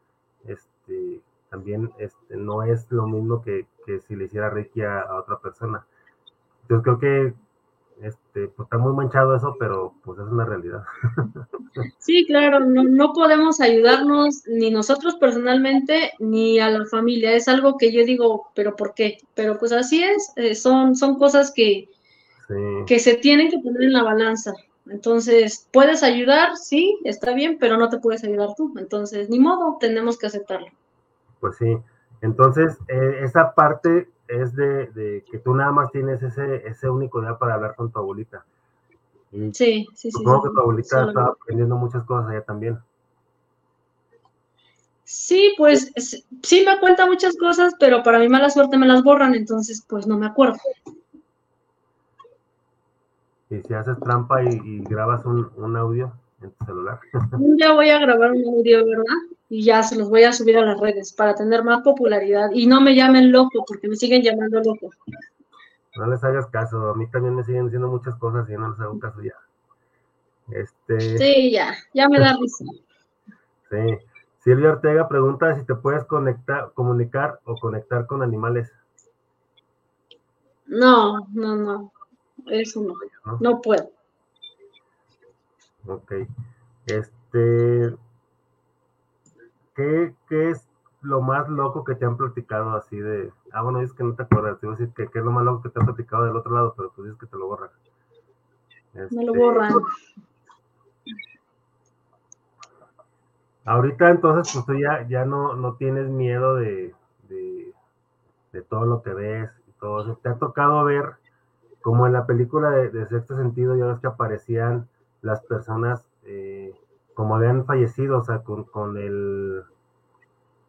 este, también este, no es lo mismo que, que si le hiciera reiki a, a otra persona. Entonces creo que este, pues está muy manchado eso, pero pues es una realidad. Sí, claro, no, podemos ayudarnos ni nosotros personalmente ni a la familia. Es algo que yo digo, pero ¿por qué? Pero pues así es, eh, son, son cosas que, que se tienen que poner en la balanza. Entonces, puedes ayudar, sí, está bien, pero no te puedes ayudar tú. Entonces, ni modo, tenemos que aceptarlo. Pues sí, entonces, eh, esa parte es de, que tú nada más tienes ese, ese único día para hablar con tu abuelita. sí, sí, sí. Supongo que tu abuelita está aprendiendo muchas cosas allá también. Sí, pues sí me cuenta muchas cosas, pero para mi mala suerte me las borran, entonces pues no me acuerdo. ¿Y si haces trampa y, grabas un, un, audio en tu celular? Ya voy a grabar un audio, ¿verdad? y ya se los voy a subir a las redes para tener más popularidad y no me llamen loco porque me siguen llamando loco. No les hagas caso, a mí también me siguen diciendo muchas cosas y no les hago caso ya. Este... Sí, ya, ya me da risa. Sí. Silvia Ortega pregunta si te puedes conectar, comunicar o conectar con animales. No, no, no. Eso no. No, no puedo. Ok. Este, ¿Qué, es lo más loco que te han platicado así de... Ah, bueno, es que no te acuerdas, te iba a decir que qué es lo más loco que te han platicado del otro lado, pero pues dices que te lo borras. Me lo borran. Ahorita entonces, pues tú ya, ya no, no tienes miedo de, de, todo lo que ves y todo eso. ¿Te ha tocado ver, como en la película de, Sexto Sentido, ya ves que aparecían las personas eh, como habían fallecido, o sea, con, con el...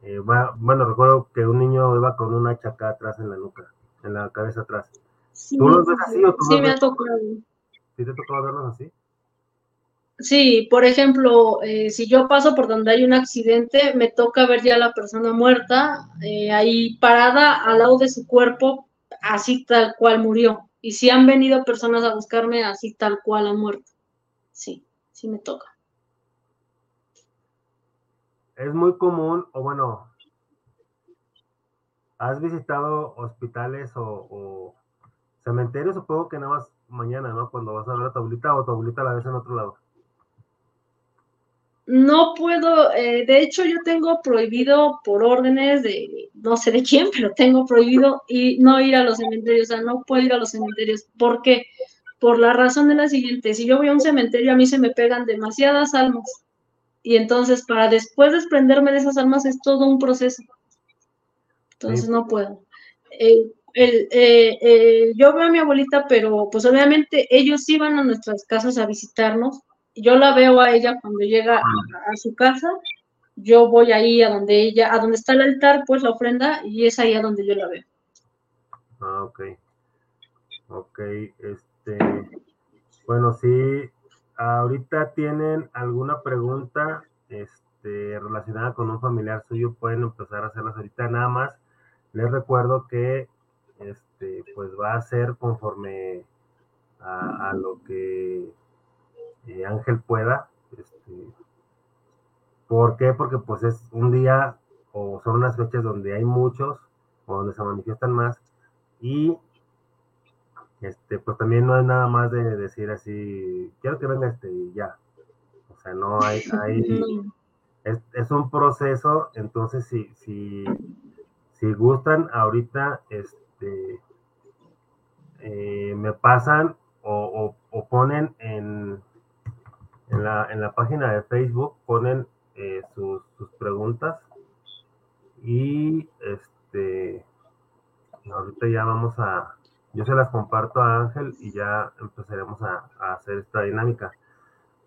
Eh, bueno, recuerdo que un niño iba con una chaca atrás en la nuca, en la cabeza atrás. ¿Tú los ves así o tú Sí, me ha tocado. ¿Sí te ha tocado verlos así? Sí, por ejemplo, eh, si yo paso por donde hay un accidente, me toca ver ya a la persona muerta eh, ahí parada al lado de su cuerpo, así tal cual murió. Y si han venido personas a buscarme, así tal cual han muerto. Sí, sí me toca. Es muy común, o bueno, ¿has visitado hospitales o, cementerios? Supongo que nada más mañana, ¿no? Cuando vas a ver a tu abuelita o tu abuelita la ves en otro lado. No puedo, eh, de hecho yo tengo prohibido por órdenes de no sé de quién, pero tengo prohibido y no ir a los cementerios, o sea, no puedo ir a los cementerios. ¿Por qué? Por la razón de la siguiente, si yo voy a un cementerio a mí se me pegan demasiadas almas y entonces para después desprenderme de esas almas es todo un proceso. Entonces no puedo. Eh, eh, yo veo a mi abuelita, pero pues obviamente ellos iban a nuestras casas a visitarnos yo la veo a ella cuando llega a, su casa, yo voy ahí a donde ella, a donde está el altar, pues la ofrenda, y es ahí a donde yo la veo. Ah, ok. Ok, este, bueno, sí, ahorita tienen alguna pregunta este, relacionada con un familiar suyo, pueden empezar a hacerlas ahorita nada más. Les recuerdo que este, pues va a ser conforme a lo que eh, Ángel pueda. Este, ¿Por qué? Porque pues es un día o son unas fechas donde hay muchos o donde se manifiestan más y este pues también no es nada más de decir así quiero que venga este y ya o sea no hay, es, un proceso entonces si si si gustan ahorita este eh, me pasan o, ponen en en la, en la página de Facebook ponen eh, sus, preguntas. Y este ahorita ya vamos a yo se las comparto a Ángel y ya empezaremos a, hacer esta dinámica.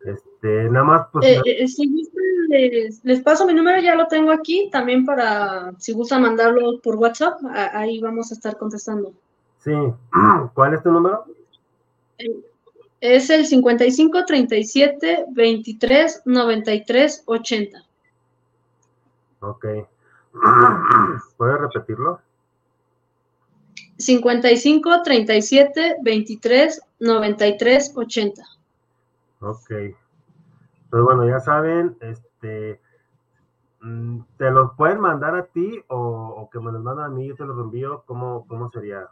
Este nada más pues eh, eh, si gustan les, les, paso mi número ya lo tengo aquí también para si gustan mandarlo por WhatsApp ahí vamos a estar contestando. Sí ¿cuál es tu número? Es el 55 37 23 93 80. Ok. ¿Puedes repetirlo? 55 37 23 93 80. Ok. Pues bueno, ya saben, este, mm, ¿te los pueden mandar a ti o, que me los mandan a mí yo te los envío? ¿Cómo, cómo sería?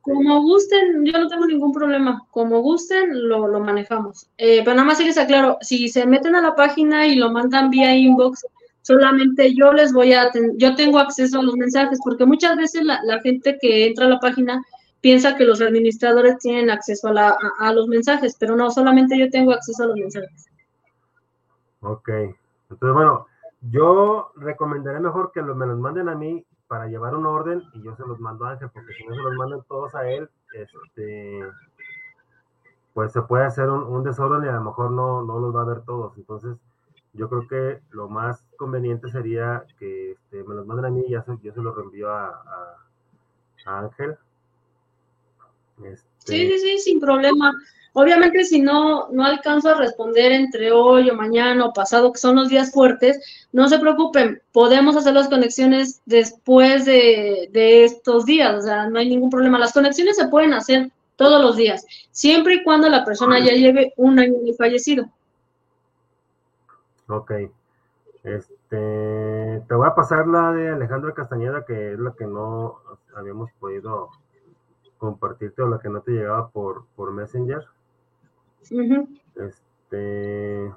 Como gusten, yo no tengo ningún problema. Como gusten, lo, lo manejamos. Eh, pero nada más si les aclaro, si se meten a la página y lo mandan vía inbox, solamente yo les voy a, yo tengo acceso a los mensajes, porque muchas veces la, la gente que entra a la página piensa que los administradores tienen acceso a, la, a, los mensajes, pero no, solamente yo tengo acceso a los mensajes. Ok, entonces bueno, yo recomendaré mejor que me los manden a mí para llevar un orden y yo se los mando a Ángel, porque si no se los mandan todos a él, este, pues se puede hacer un, desorden y a lo mejor no, no los va a ver todos. Entonces, yo creo que lo más conveniente sería que este, me los manden a mí y ya yo se los reenvío a, Ángel. Este, sí, sí, sí, sin problema. Obviamente, si no, no alcanzo a responder entre hoy o mañana o pasado, que son los días fuertes, no se preocupen, podemos hacer las conexiones después de, estos días, o sea, no hay ningún problema. Las conexiones se pueden hacer todos los días, siempre y cuando la persona ya lleve un año de fallecido. Ok. Este, te voy a pasar la de Alejandro Castañeda, que es la que no habíamos podido compartirte o la que no te llegaba por, por Messenger. Este.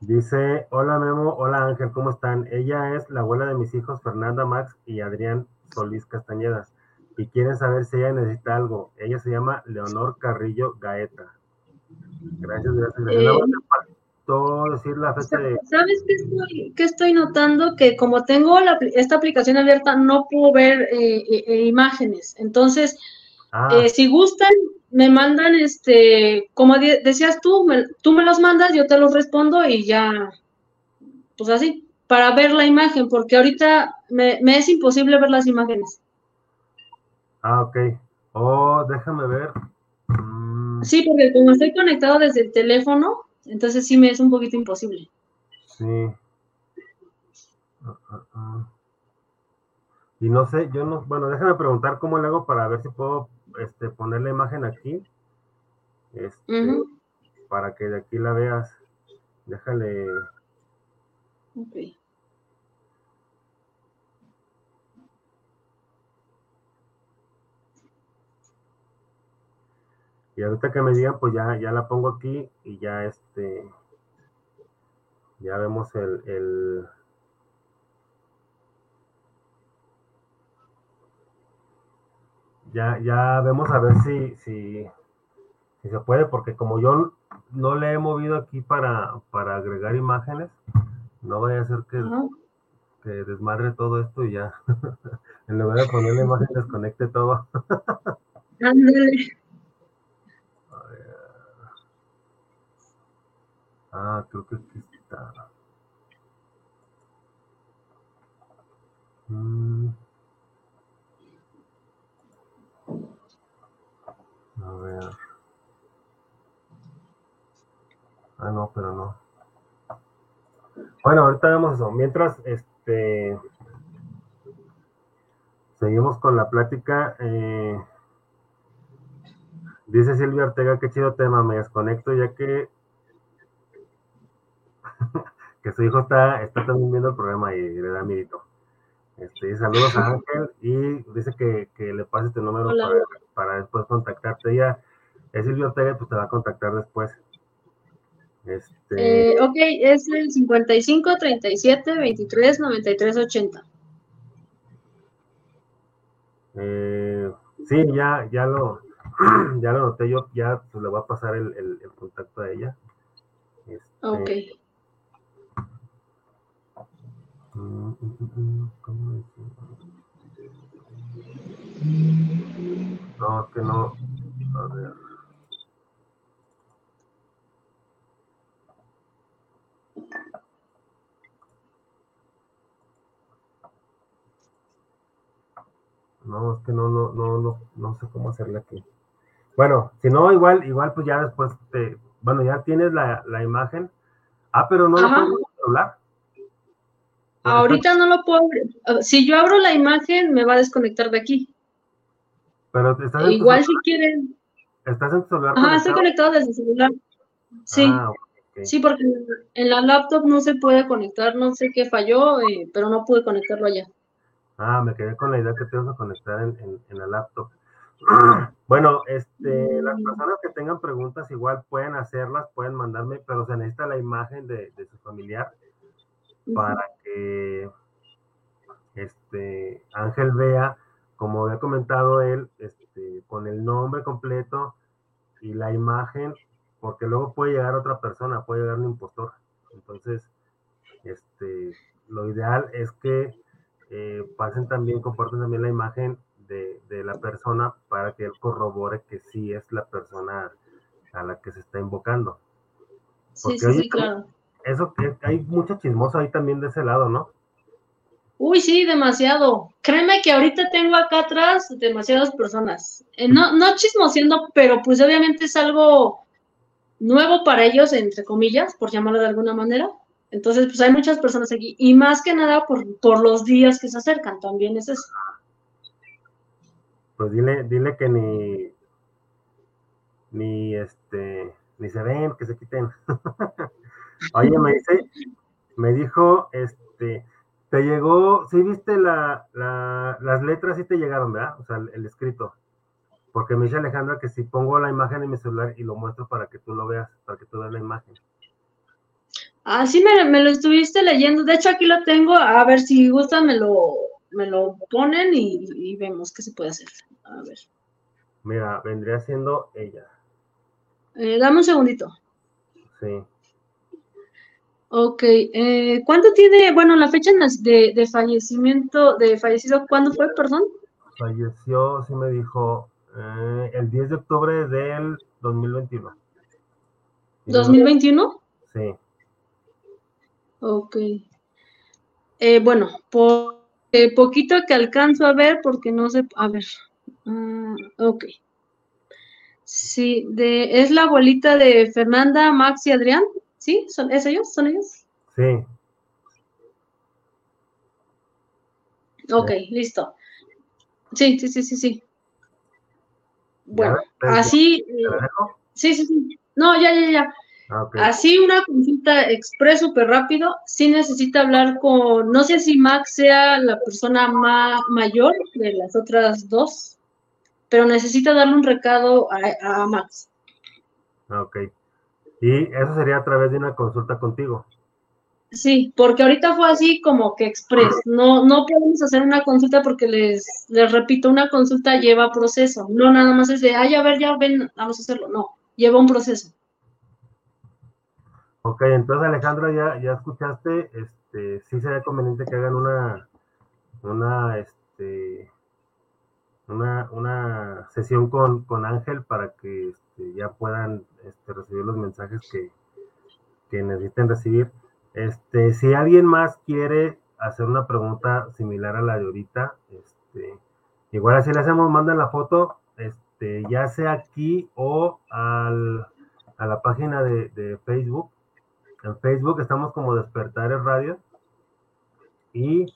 Dice, hola Memo, hola Ángel, ¿cómo están? Ella es la abuela de mis hijos, Fernanda Max y Adrián Solís Castañeda. y quieren saber si ella necesita algo. Ella se llama Leonor Carrillo Gaeta. Gracias, gracias. gracias. Eh, decir la fecha de... ¿Sabes qué estoy, qué estoy notando? Que como tengo la, esta aplicación abierta, no puedo ver eh, eh, eh imágenes. Entonces, Ah, eh, si gustan, me mandan, este, como de- decías tú, me- tú me los mandas, yo te los respondo y ya, pues así, para ver la imagen, porque ahorita me, me es imposible ver las imágenes. ah, ok. Oh, déjame ver. Mm, Sí, porque como estoy conectado desde el teléfono, entonces sí me es un poquito imposible. sí. Ah, ah, ah. Y no sé, yo no, bueno, déjame preguntar cómo le hago para ver si puedo este, poner la imagen aquí. Este, para que de aquí la veas. Déjale. Ok. Y ahorita que me digan, pues ya, ya la pongo aquí y ya este. Ya vemos el, el- Ya, ya vemos a ver si, si, si se puede, porque como yo no le he movido aquí para, para agregar imágenes, no vaya a ser que, que desmadre todo esto y ya. en lugar de poner la imagen, desconecte todo. Ándale. Ah, creo que aquí está. Mm. A ver. Ah, no, pero no. Bueno, ahorita vemos eso. Mientras, este. Seguimos con la plática. eh, dice Silvia Ortega, qué chido tema, me desconecto ya que que su hijo está, está también viendo el programa y le da miedito. Este, saludos a Ángel y dice que, que le pases tu número Hola. para, para después contactarte. Ella es Silvia Ortega, pues te va a contactar después. Este, Eh, ok, es el 55 37 23 93 80. eh, sí, ya, ya lo, ya lo noté yo, ya pues, le voy a pasar el, el- el contacto a ella. Este, Ok. mm, mm, mm, mm, ¿cómo decirlo? No, es que no. A ver. No, es que no, no, no, no, no sé cómo hacerle aquí. Bueno, si no, igual, igual, pues ya después te, bueno, ya tienes la, la imagen. Ah, pero no lo puedes celular. Ahorita no lo puedo abrir. Ah, Si yo abro la imagen, me va a desconectar de aquí. Pero estás Igual si quieren. estás en tu celular. Ajá, estoy conectado? desde el celular. Sí, Ah, sí, porque en la laptop no se puede conectar, no sé qué falló, eh, pero no pude conectarlo allá. Ah, me quedé con la idea que te vas a conectar en, en- en la laptop. Bueno, este, las personas que tengan preguntas igual pueden hacerlas, pueden mandarme, pero se necesita la imagen de, de su familiar para que este Ángel vea, como había comentado él, este, con el nombre completo y la imagen, porque luego puede llegar otra persona, puede llegar un impostor. Entonces, este, lo ideal es que eh, pasen también, compartan también la imagen de, de la persona para que él corrobore que sí es la persona a la que se está invocando. Sí, Porque, sí, sí, claro. Eso que hay mucho chismoso ahí también de ese lado, ¿no? Uy, sí, demasiado. Créeme que ahorita tengo acá atrás demasiadas personas. Eh, no, no chismoseando, pero pues obviamente es algo nuevo para ellos, entre comillas, por llamarlo de alguna manera. Entonces, pues hay muchas personas aquí. Y más que nada por, por los días que se acercan, también es eso. Pues dile, dile que ni, ni este, ni se ven, que se quiten. Oye, me dice, me dijo, este, te llegó, sí viste la, la, las letras, sí te llegaron, ¿verdad? O sea, el, el escrito. Porque me dice Alejandra que si pongo la imagen en mi celular y lo muestro para que tú lo veas, para que tú veas la imagen. Ah, sí, me, me lo estuviste leyendo. De hecho, aquí lo tengo. A ver si gustan, me lo, me lo ponen y, vemos qué se puede hacer. A ver. Mira, vendría siendo ella. Eh, dame un segundito. Sí. Ok, eh, ¿cuánto tiene, bueno, la fecha de, de, fallecimiento, de fallecido, cuándo fue, perdón? Falleció, sí me dijo, eh, el 10 de octubre del 2021. ¿2021? Sí. Ok. Eh, bueno, por poquito que alcanzo a ver, porque no sé, a ver. Ah, ok. Sí, de, es la abuelita de Fernanda, Max y Adrián. ¿Sí? ¿Son, ¿Es ellos? ¿Son ellos? Sí. Ok, listo. Sí, sí, sí, sí, sí. Bueno, así. Eh, sí, sí, sí. No, ya, ya, ya. Ah, así una consulta express súper rápido. Sí necesita hablar con, no sé si Max sea la persona más mayor de las otras dos, pero necesita darle un recado a, a Max. Ah, ok. Y eso sería a través de una consulta contigo. Sí, porque ahorita fue así como que express. No, no podemos hacer una consulta porque les, les repito, una consulta lleva proceso. No nada más es de, ay, a ver, ya ven, vamos a hacerlo. No, lleva un proceso. Ok, entonces Alejandra, ya, ya escuchaste, este, sí sería conveniente que hagan una, una, este, una, una sesión con, con Ángel para que este, ya puedan este, recibir los mensajes que, que, necesiten recibir. Este, si alguien más quiere hacer una pregunta similar a la de ahorita, este, igual así le hacemos, mandan la foto, este, ya sea aquí o al, a la página de, de, Facebook. En Facebook estamos como Despertares Radio. Y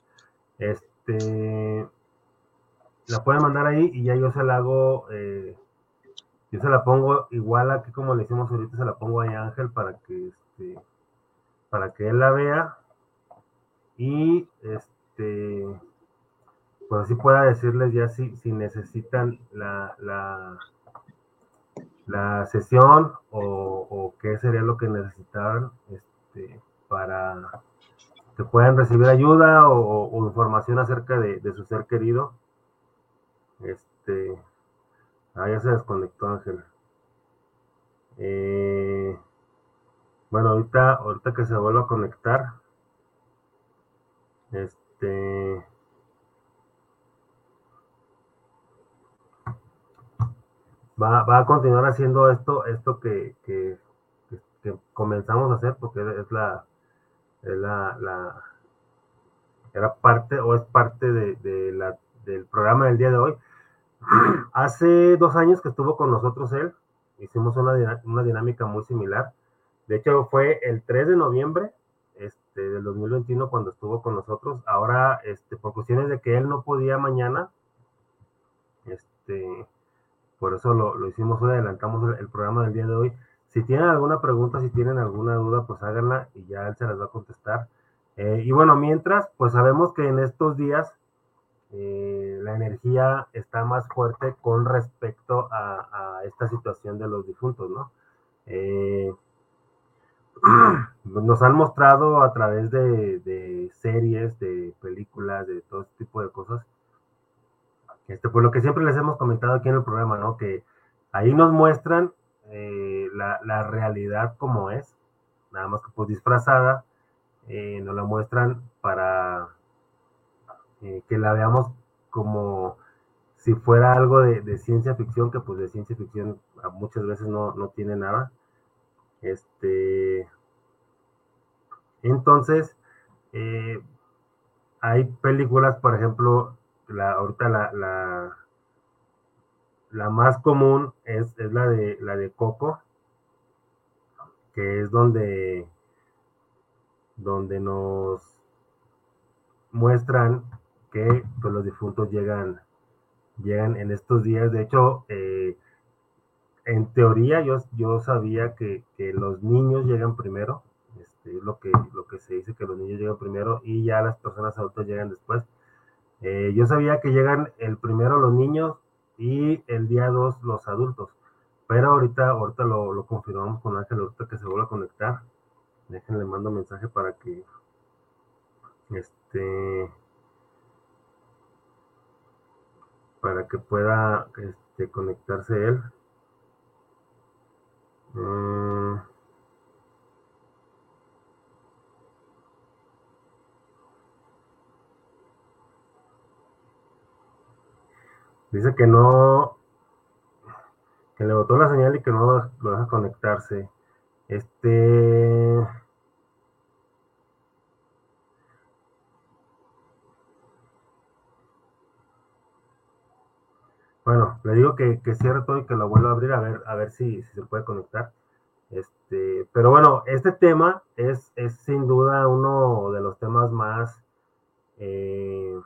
este la pueden mandar ahí y ya yo se la hago eh, yo se la pongo igual a que como le hicimos ahorita, se la pongo ahí a Ángel para que este, para que él la vea y este pues así pueda decirles ya si, si necesitan la, la, la sesión o, qué sería lo que necesitaran este, para que puedan recibir ayuda o, información acerca de, de, su ser querido. Este, Ah, ya se desconectó Ángel. Eh, bueno, ahorita, ahorita que se vuelva a conectar. Este. Va, va a continuar haciendo esto, esto que, que, comenzamos a hacer, porque es la, es la, la era parte o es parte de, de la, del programa del día de hoy. Hace dos años que estuvo con nosotros él, hicimos una, una dinámica muy similar. De hecho, fue el 3 de noviembre este, del 2021 cuando estuvo con nosotros. Ahora, este, por cuestiones de que él no podía mañana, este, por eso lo, lo hicimos hoy, adelantamos el, programa del día de hoy. Si tienen alguna pregunta, si tienen alguna duda, pues háganla y ya él se las va a contestar. Eh, y bueno, mientras, pues sabemos que en estos días eh, la energía está más fuerte con respecto a, esta situación de los difuntos, ¿no? Eh, nos han mostrado a través de, series, de películas, de todo este tipo de cosas, este, pues lo que siempre les hemos comentado aquí en el programa, ¿no? Que ahí nos muestran eh, la, realidad como es, nada más que pues disfrazada, nos la muestran para eh, que la veamos como si fuera algo de, ciencia ficción, que pues de ciencia ficción muchas veces no, tiene nada. Este, entonces, eh, hay películas, por ejemplo, la, ahorita la, la, la más común es, es, la, de, la de Coco, que es donde, donde nos muestran que pues, los difuntos llegan, llegan en estos días. De hecho, eh, en teoría yo, yo sabía que, los niños llegan primero, este, lo, que, lo que se dice que los niños llegan primero y ya las personas adultas llegan después. Eh, yo sabía que llegan el primero los niños y el día dos los adultos, pero ahorita, ahorita lo, lo confirmamos con Ángel, ahorita que se vuelva a conectar. Déjenle mando mensaje para que este para que pueda este, conectarse él. Mm. Dice que no, que le botó la señal y que no lo deja conectarse. Este. Bueno, le digo que, cierre todo y que lo vuelva a abrir a ver, a ver si, se puede conectar. Este, pero bueno, este tema es, es sin duda uno de los temas más, eh,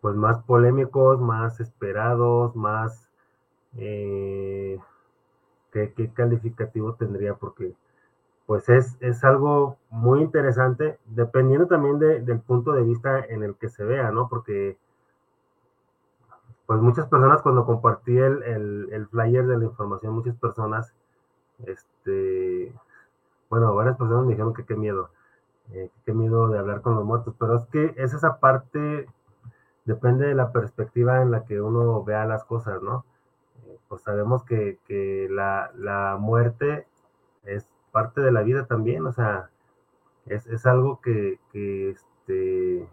pues más polémicos, más esperados, más, eh, ¿qué, calificativo tendría? Porque pues es, es algo muy interesante, dependiendo también del punto de vista en el que se vea, ¿no? Porque pues muchas personas cuando compartí el, flyer de la información, muchas personas, este, bueno, varias personas me dijeron que qué miedo, eh, qué miedo de hablar con los muertos, pero es que es esa parte, depende de la perspectiva en la que uno vea las cosas, ¿no? Eh, pues sabemos que, la, muerte es parte de la vida también, o sea, es, algo que, que, este,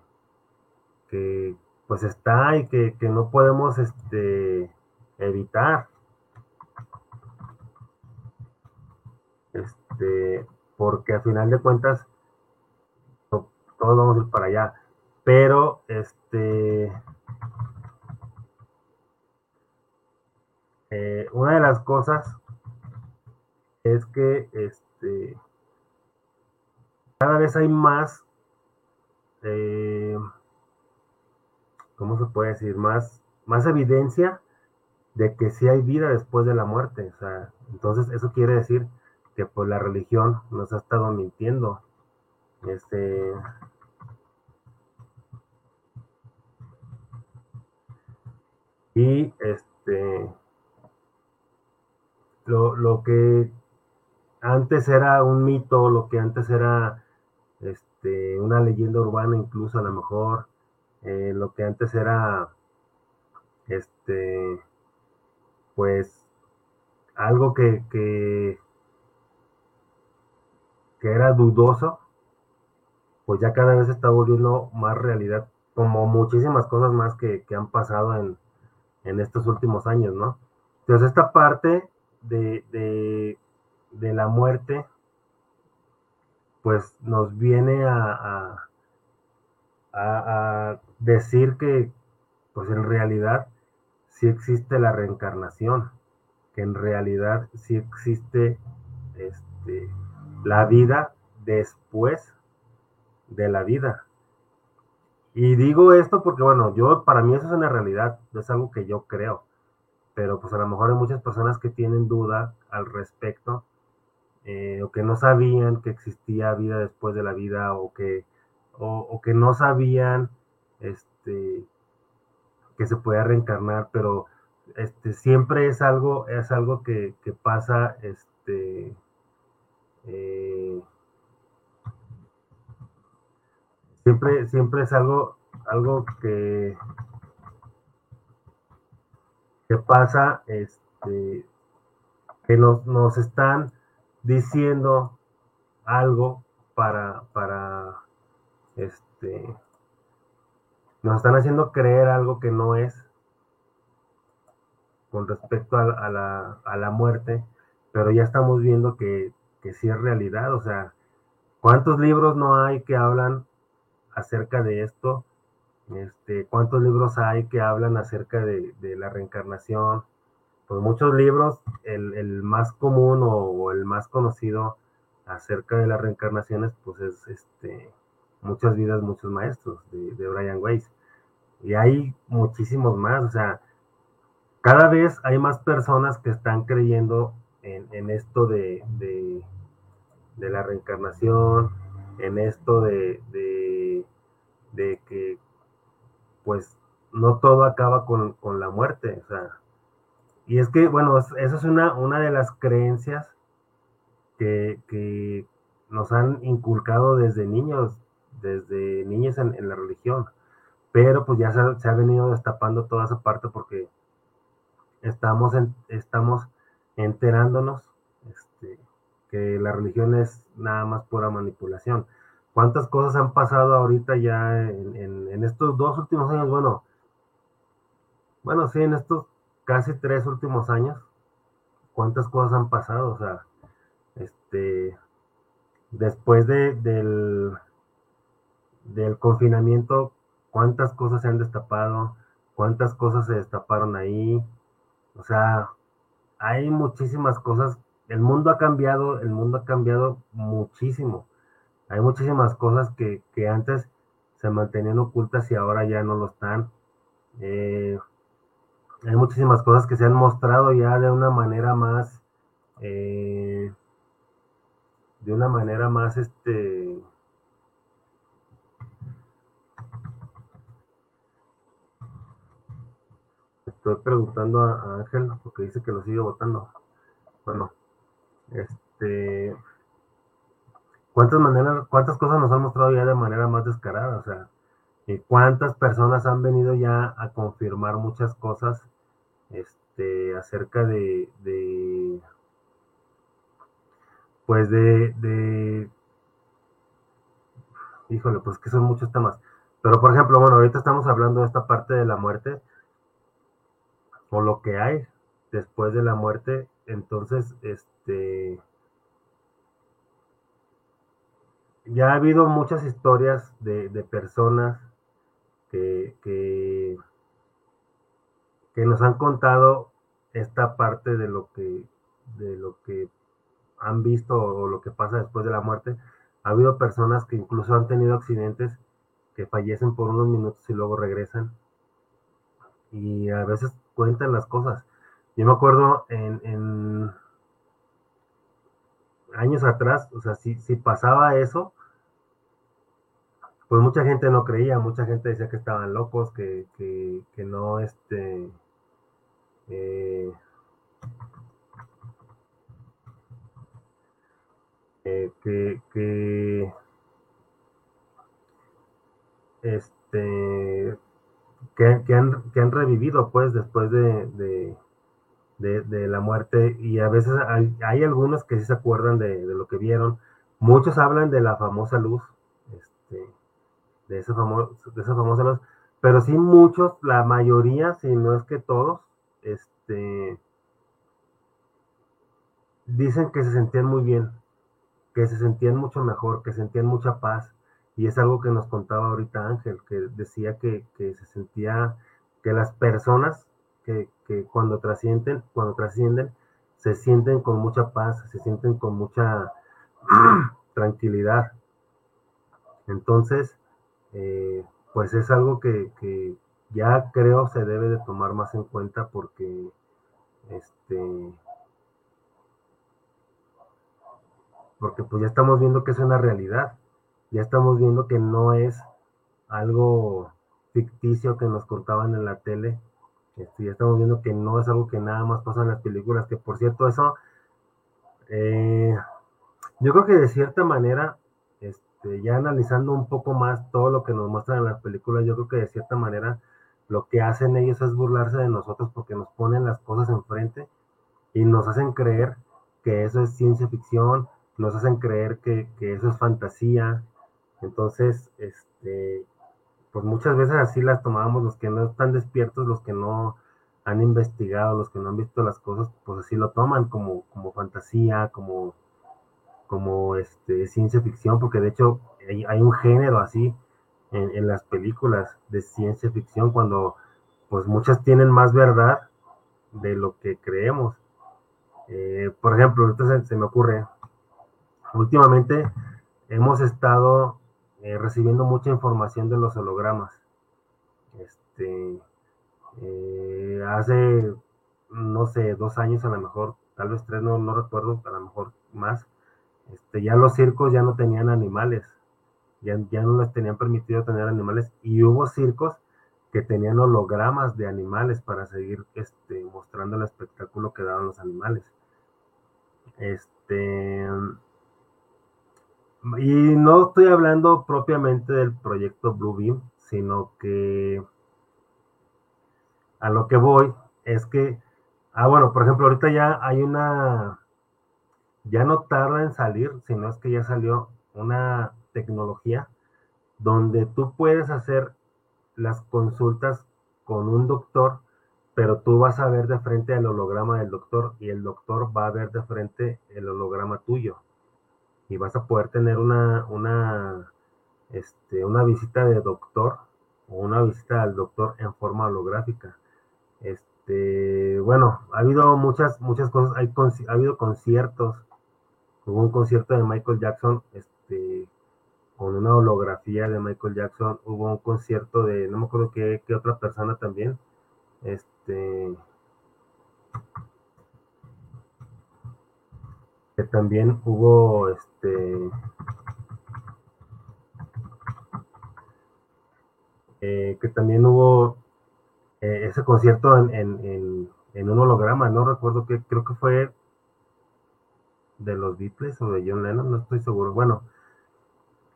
que, pues está y que, no podemos este, evitar. Este, porque a final de cuentas todos vamos a ir para allá. Pero este eh, una de las cosas es que este cada vez hay más eh, ¿cómo se puede decir? Más, más evidencia de que sí hay vida después de la muerte. O sea, entonces eso quiere decir que pues la religión nos ha estado mintiendo. Este. Y este. Lo, lo que antes era un mito, lo que antes era este, una leyenda urbana, incluso a lo mejor, eh, lo que antes era, este, pues, algo que, que, era dudoso, pues ya cada vez está volviendo más realidad, como muchísimas cosas más que, han pasado en, estos últimos años, ¿no? Entonces esta parte de, de, la muerte, pues nos viene a, decir que, pues en realidad, sí existe la reencarnación, que en realidad sí existe este, la vida después de la vida. Y digo esto porque, bueno, yo, para mí eso es una realidad, es algo que yo creo, pero pues a lo mejor hay muchas personas que tienen duda al respecto, eh, o que no sabían que existía vida después de la vida, o que o, que no sabían este, que se podía reencarnar, pero este, siempre es algo, es algo que, pasa, este, eh, siempre, siempre es algo, algo que, que pasa, este, que nos, nos están diciendo algo para, para, este, nos están haciendo creer algo que no es con respecto a, la, muerte, pero ya estamos viendo que, que sí es realidad, o sea, ¿cuántos libros no hay que hablan acerca de esto? Este, ¿Cuántos libros hay que hablan acerca de, la reencarnación? Pues muchos libros, el, más común o, o, el más conocido acerca de las reencarnaciones, pues es este muchas vidas, muchos maestros de, Brian Weiss. Y hay muchísimos más, o sea, cada vez hay más personas que están creyendo en, esto de, de, la reencarnación, en esto de, de, que pues no todo acaba con, la muerte, o sea, y es que, bueno, eso es una, una de las creencias que, que nos han inculcado desde niños, desde niños en, la religión. pero pues ya se, ha venido destapando toda esa parte porque estamos, estamos enterándonos este, que la religión es nada más pura manipulación. ¿Cuántas cosas han pasado ahorita ya en, estos dos últimos años? Bueno, bueno, sí, en estos casi tres últimos años, ¿cuántas cosas han pasado? O sea, este, después de, del, del confinamiento, cuántas cosas se han destapado, cuántas cosas se destaparon ahí. O sea, hay muchísimas cosas. El mundo ha cambiado, el mundo ha cambiado muchísimo. Hay muchísimas cosas que, antes se mantenían ocultas y ahora ya no lo están. Eh, hay muchísimas cosas que se han mostrado ya de una manera más, eh, de una manera más, este, estoy preguntando a, Ángel porque dice que lo sigue votando. Bueno, este, ¿cuántas maneras, cuántas cosas nos han mostrado ya de manera más descarada? O sea, cuántas personas han venido ya a confirmar muchas cosas este, acerca de, de pues de, híjole, pues que son muchos temas. Pero por ejemplo, bueno, ahorita estamos hablando de esta parte de la muerte o lo que hay después de la muerte. Entonces, este, ya ha habido muchas historias de, personas que, que, nos han contado esta parte de lo que, de lo que han visto o lo que pasa después de la muerte. Ha habido personas que incluso han tenido accidentes que fallecen por unos minutos y luego regresan. Y a veces cuentan las cosas. Yo me acuerdo en, años atrás, o sea, si, si pasaba eso, pues mucha gente no creía, mucha gente decía que estaban locos, que, que, no, este, eh, eh, que, que, este, que, han, que han revivido pues después de, de, la muerte y a veces hay, algunos que sí se acuerdan de, lo que vieron. Muchos hablan de la famosa luz, este, de, esa de esa famosa luz, pero sí muchos, la mayoría, si no es que todos, este, dicen que se sentían muy bien, que se sentían mucho mejor, que sentían mucha paz, y es algo que nos contaba ahorita Ángel, que decía que, se sentía que las personas que, cuando trascienden, cuando trascienden, se sienten con mucha paz, se sienten con mucha tranquilidad. Entonces, eh, pues es algo que, ya creo se debe de tomar más en cuenta porque este porque pues ya estamos viendo que es una realidad ya estamos viendo que no es algo ficticio que nos contaban en la tele. Este, ya estamos viendo que no es algo que nada más pasa en las películas, que por cierto eso, eh, yo creo que de cierta manera, este, ya analizando un poco más todo lo que nos muestran en las películas, yo creo que de cierta manera lo que hacen ellos es burlarse de nosotros porque nos ponen las cosas enfrente y nos hacen creer que eso es ciencia ficción, nos hacen creer que, que eso es fantasía, entonces, este, pues muchas veces así las tomábamos los que no están despiertos, los que no han investigado, los que no han visto las cosas, pues así lo toman como, como fantasía, como, como este, ciencia ficción, porque de hecho hay, un género así en, las películas de ciencia ficción cuando pues muchas tienen más verdad de lo que creemos. Eh, por ejemplo, ahorita se me ocurre, últimamente hemos estado eh, recibiendo mucha información de los hologramas. Este, eh, hace, no sé, dos años a lo mejor, tal vez tres, no, no recuerdo, a lo mejor más, este, ya los circos ya no tenían animales, ya, ya no les tenían permitido tener animales y hubo circos que tenían hologramas de animales para seguir este, mostrando el espectáculo que daban los animales. Este, y no estoy hablando propiamente del proyecto Bluebeam, sino que a lo que voy es que, ah, bueno, por ejemplo, ahorita ya hay una, ya no tarda en salir, sino es que ya salió una tecnología donde tú puedes hacer las consultas con un doctor, pero tú vas a ver de frente el holograma del doctor y el doctor va a ver de frente el holograma tuyo. Y vas a poder tener una, una, este, una visita de doctor o una visita al doctor en forma holográfica. Este, bueno, ha habido muchas, muchas cosas, hay, ha habido conciertos, hubo un concierto de Michael Jackson, este, con una holografía de Michael Jackson, hubo un concierto de, no me acuerdo qué, qué otra persona también, este, que también hubo, este, eh, que también hubo eh, ese concierto en, en, en, un holograma, no recuerdo qué, creo que fue de los Beatles o de John Lennon, no estoy seguro. Bueno,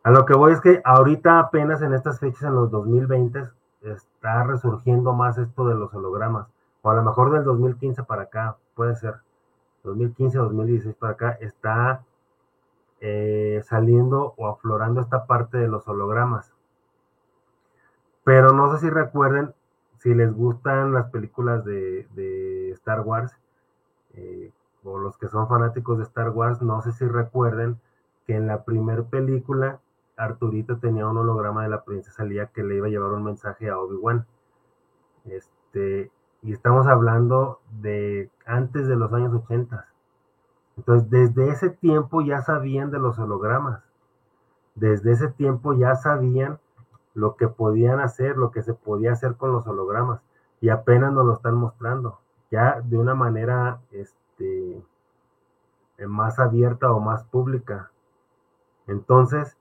a lo que voy es que ahorita apenas en estas fechas, en los 2020, está resurgiendo más esto de los hologramas. O a lo mejor del 2015 para acá, puede ser. 2015 2016 para acá, está eh, saliendo o aflorando esta parte de los hologramas. Pero no sé si recuerden, si les gustan las películas de, Star Wars, eh, o los que son fanáticos de Star Wars, no sé si recuerden que en la primera película Arturito tenía un holograma de la princesa Lía que le iba a llevar un mensaje a Obi-Wan. Este, y estamos hablando de antes de los años 80. Entonces, desde ese tiempo ya sabían de los hologramas. Desde ese tiempo ya sabían lo que podían hacer, lo que se podía hacer con los hologramas. Y apenas nos lo están mostrando. Ya de una manera este, más abierta o más pública. Entonces,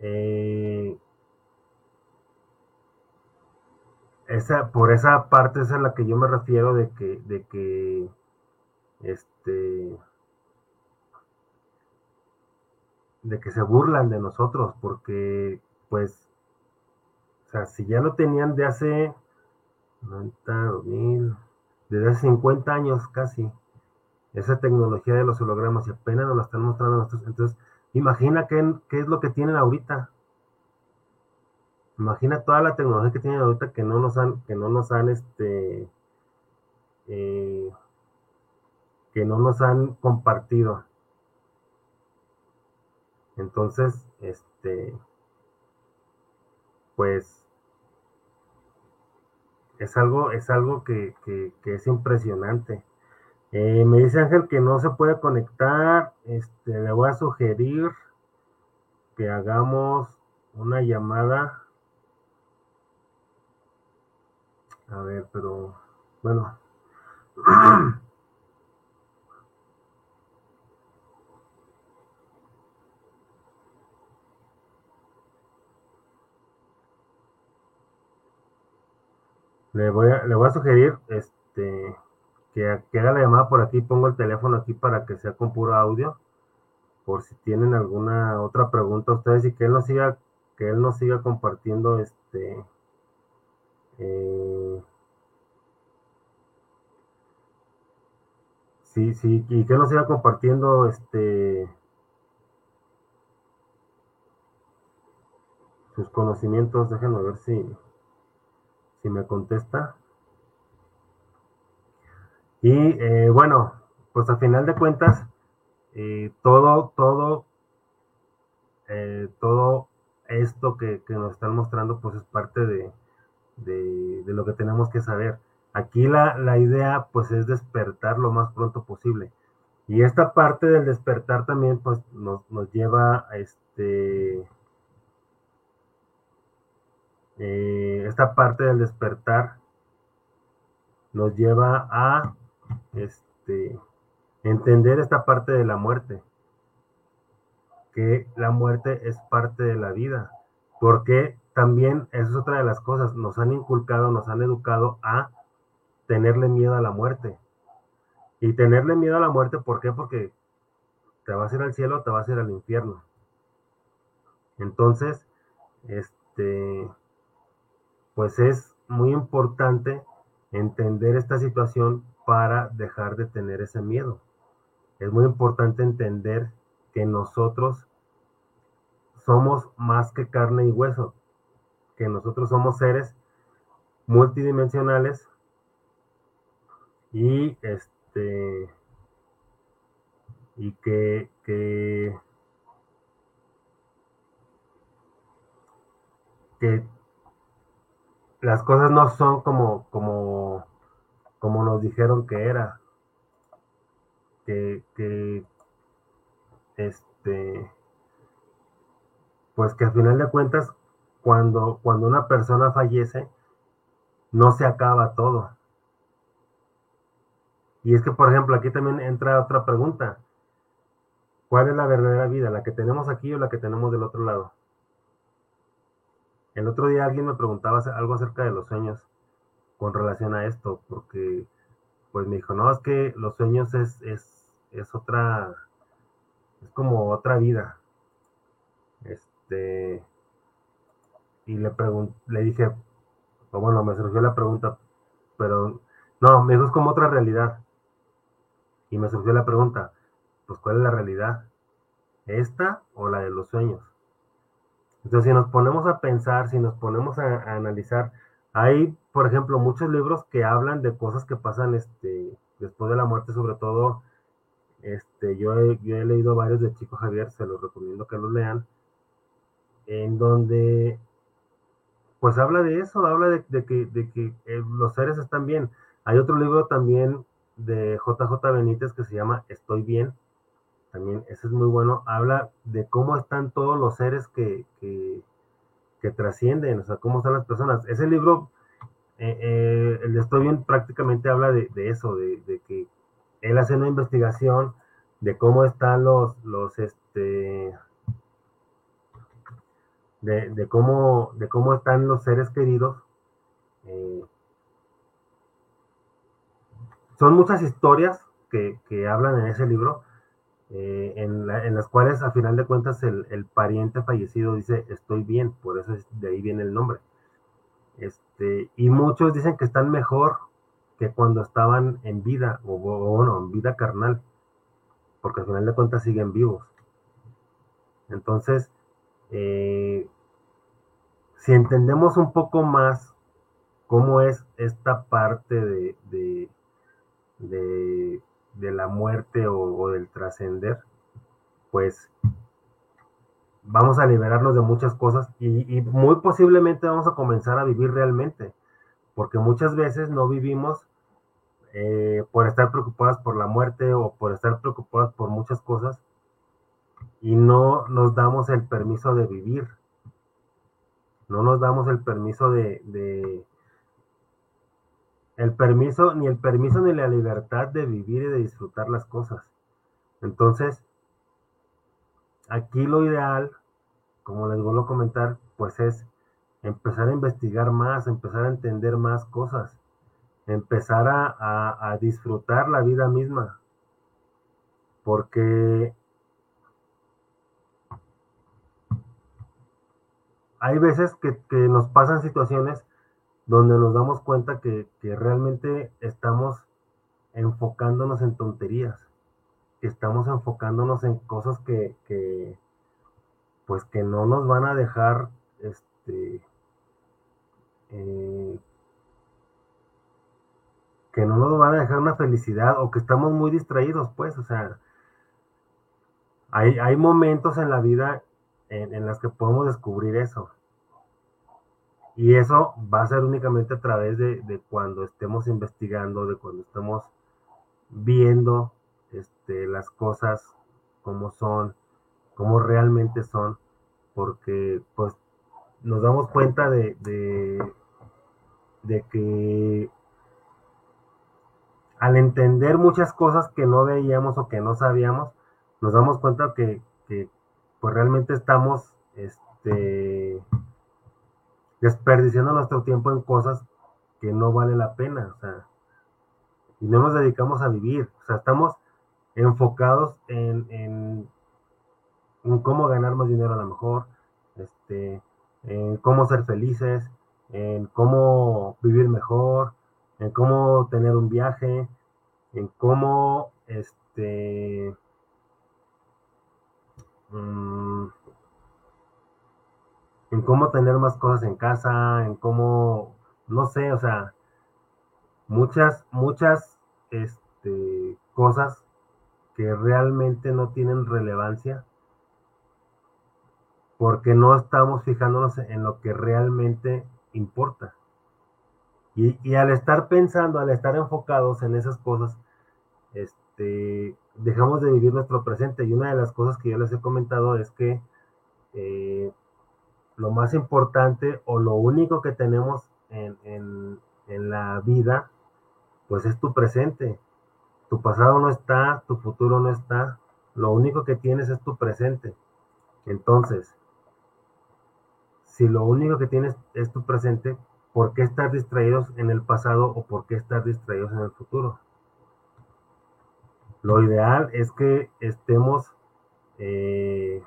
eh, esa, por esa parte es a la que yo me refiero de que, de que este de que se burlan de nosotros, porque pues, o sea, si ya lo tenían de hace 90, 2000, desde hace 50 años casi, esa tecnología de los hologramas y apenas nos la están mostrando a nosotros, entonces Imagina qué, qué, es lo que tienen ahorita. Imagina toda la tecnología que tienen ahorita que no nos han, que no nos han, este, eh, que no nos han compartido. Entonces, este, pues, es algo, es algo que, que, es impresionante. Eh, me dice Ángel que no se puede conectar. Este, le voy a sugerir que hagamos una llamada. A ver, pero bueno. Le voy a, le voy a sugerir este que, haga la llamada por aquí, pongo el teléfono aquí para que sea con puro audio, por si tienen alguna otra pregunta ustedes y que él nos siga, que él nos siga compartiendo este eh, sí, sí, y que nos siga compartiendo este sus conocimientos, déjenme ver si, si me contesta. Y eh, bueno, pues al final de cuentas, eh, todo, todo, todo esto que, nos están mostrando, pues es parte de, lo que tenemos que saber. Aquí la, idea, pues es despertar lo más pronto posible. Y esta parte del despertar también, pues nos, nos lleva a este... esta parte del despertar nos lleva a este, entender esta parte de la muerte, que la muerte es parte de la vida, porque también eso es otra de las cosas, nos han inculcado, nos han educado a tenerle miedo a la muerte. Y tenerle miedo a la muerte, ¿por qué? Porque te vas a ir al cielo o te vas a ir al infierno. Entonces, este, pues es muy importante entender esta situación para dejar de tener ese miedo. Es muy importante entender que nosotros somos más que carne y hueso, que nosotros somos seres multidimensionales y este y que, que, que las cosas no son como, como, como nos dijeron que era. Que, que, este, pues que al final de cuentas, cuando, cuando una persona fallece, no se acaba todo. Y es que, por ejemplo, aquí también entra otra pregunta. ¿Cuál es la verdadera vida? ¿La que tenemos aquí o la que tenemos del otro lado? El otro día alguien me preguntaba algo acerca de los sueños con relación a esto, porque pues me dijo, no, es que los sueños es, es, es otra, es como otra vida. Este, y le le dije, o bueno, me surgió la pregunta, pero no, dijo es como otra realidad. Y me surgió la pregunta, pues ¿cuál es la realidad? ¿Esta o la de los sueños? Entonces, si nos ponemos a pensar, si nos ponemos a, analizar, hay, por ejemplo, muchos libros que hablan de cosas que pasan este, después de la muerte, sobre todo, este, yo, he, yo he leído varios de Chico Javier, se los recomiendo que los lean, en donde pues habla de eso, habla de, que, de que eh, los seres están bien. Hay otro libro también de JJ Benítez que se llama Estoy bien, también ese es muy bueno, habla de cómo están todos los seres que, que, trascienden, o sea, cómo están las personas. Ese libro, eh, eh, el de Estoy Bien, prácticamente habla de, eso, de, que él hace una investigación de cómo están los, los, este, de, cómo, de cómo están los seres queridos. Eh, son muchas historias que, que, hablan en ese libro, eh, en, las cuales a final de cuentas el, pariente fallecido dice estoy bien, por eso de ahí viene el nombre. Este, y muchos dicen que están mejor que cuando estaban en vida, o, bueno, en vida carnal, porque al final de cuentas siguen vivos. Entonces, eh, si entendemos un poco más cómo es esta parte de, de, la muerte o, del trascender, pues vamos a liberarnos de muchas cosas y, muy posiblemente vamos a comenzar a vivir realmente, porque muchas veces no vivimos eh, por estar preocupadas por la muerte o por estar preocupadas por muchas cosas y no nos damos el permiso de vivir. No nos damos el permiso de, el permiso, ni el permiso ni la libertad de vivir y de disfrutar las cosas. Entonces, aquí lo ideal, como les vuelvo a comentar, pues es empezar a investigar más, empezar a entender más cosas, empezar a, disfrutar la vida misma. Porque hay veces que, nos pasan situaciones donde nos damos cuenta que, realmente estamos enfocándonos en tonterías, que estamos enfocándonos en cosas que, pues que no nos van a dejar, este, eh, que no nos van a dejar una felicidad o que estamos muy distraídos, pues, o sea, hay momentos en la vida en, las que podemos descubrir eso. Y eso va a ser únicamente a través de, cuando estemos investigando, de cuando estemos viendo este, las cosas como son, como realmente son, porque pues nos damos cuenta de, de, que al entender muchas cosas que no veíamos o que no sabíamos, nos damos cuenta que pues realmente estamos este, desperdiciando nuestro tiempo en cosas que no vale la pena, o sea, y no nos dedicamos a vivir, o sea, estamos enfocados en, en, cómo ganar más dinero a lo mejor, este, en cómo ser felices, en cómo vivir mejor, en cómo tener un viaje, en cómo este mm, en cómo tener más cosas en casa, en cómo, no sé, o sea, muchas, muchas este, cosas que realmente no tienen relevancia porque no estamos fijándonos en lo que realmente importa. Y, al estar pensando, al estar enfocados en esas cosas, este, dejamos de vivir nuestro presente. Y una de las cosas que yo les he comentado es que eh, lo más importante o lo único que tenemos en, en la vida, pues es tu presente. Tu pasado no está, tu futuro no está. Lo único que tienes es tu presente. Entonces, si lo único que tienes es tu presente, ¿por qué estar distraídos en el pasado o por qué estar distraídos en el futuro? Lo ideal es que estemos eh,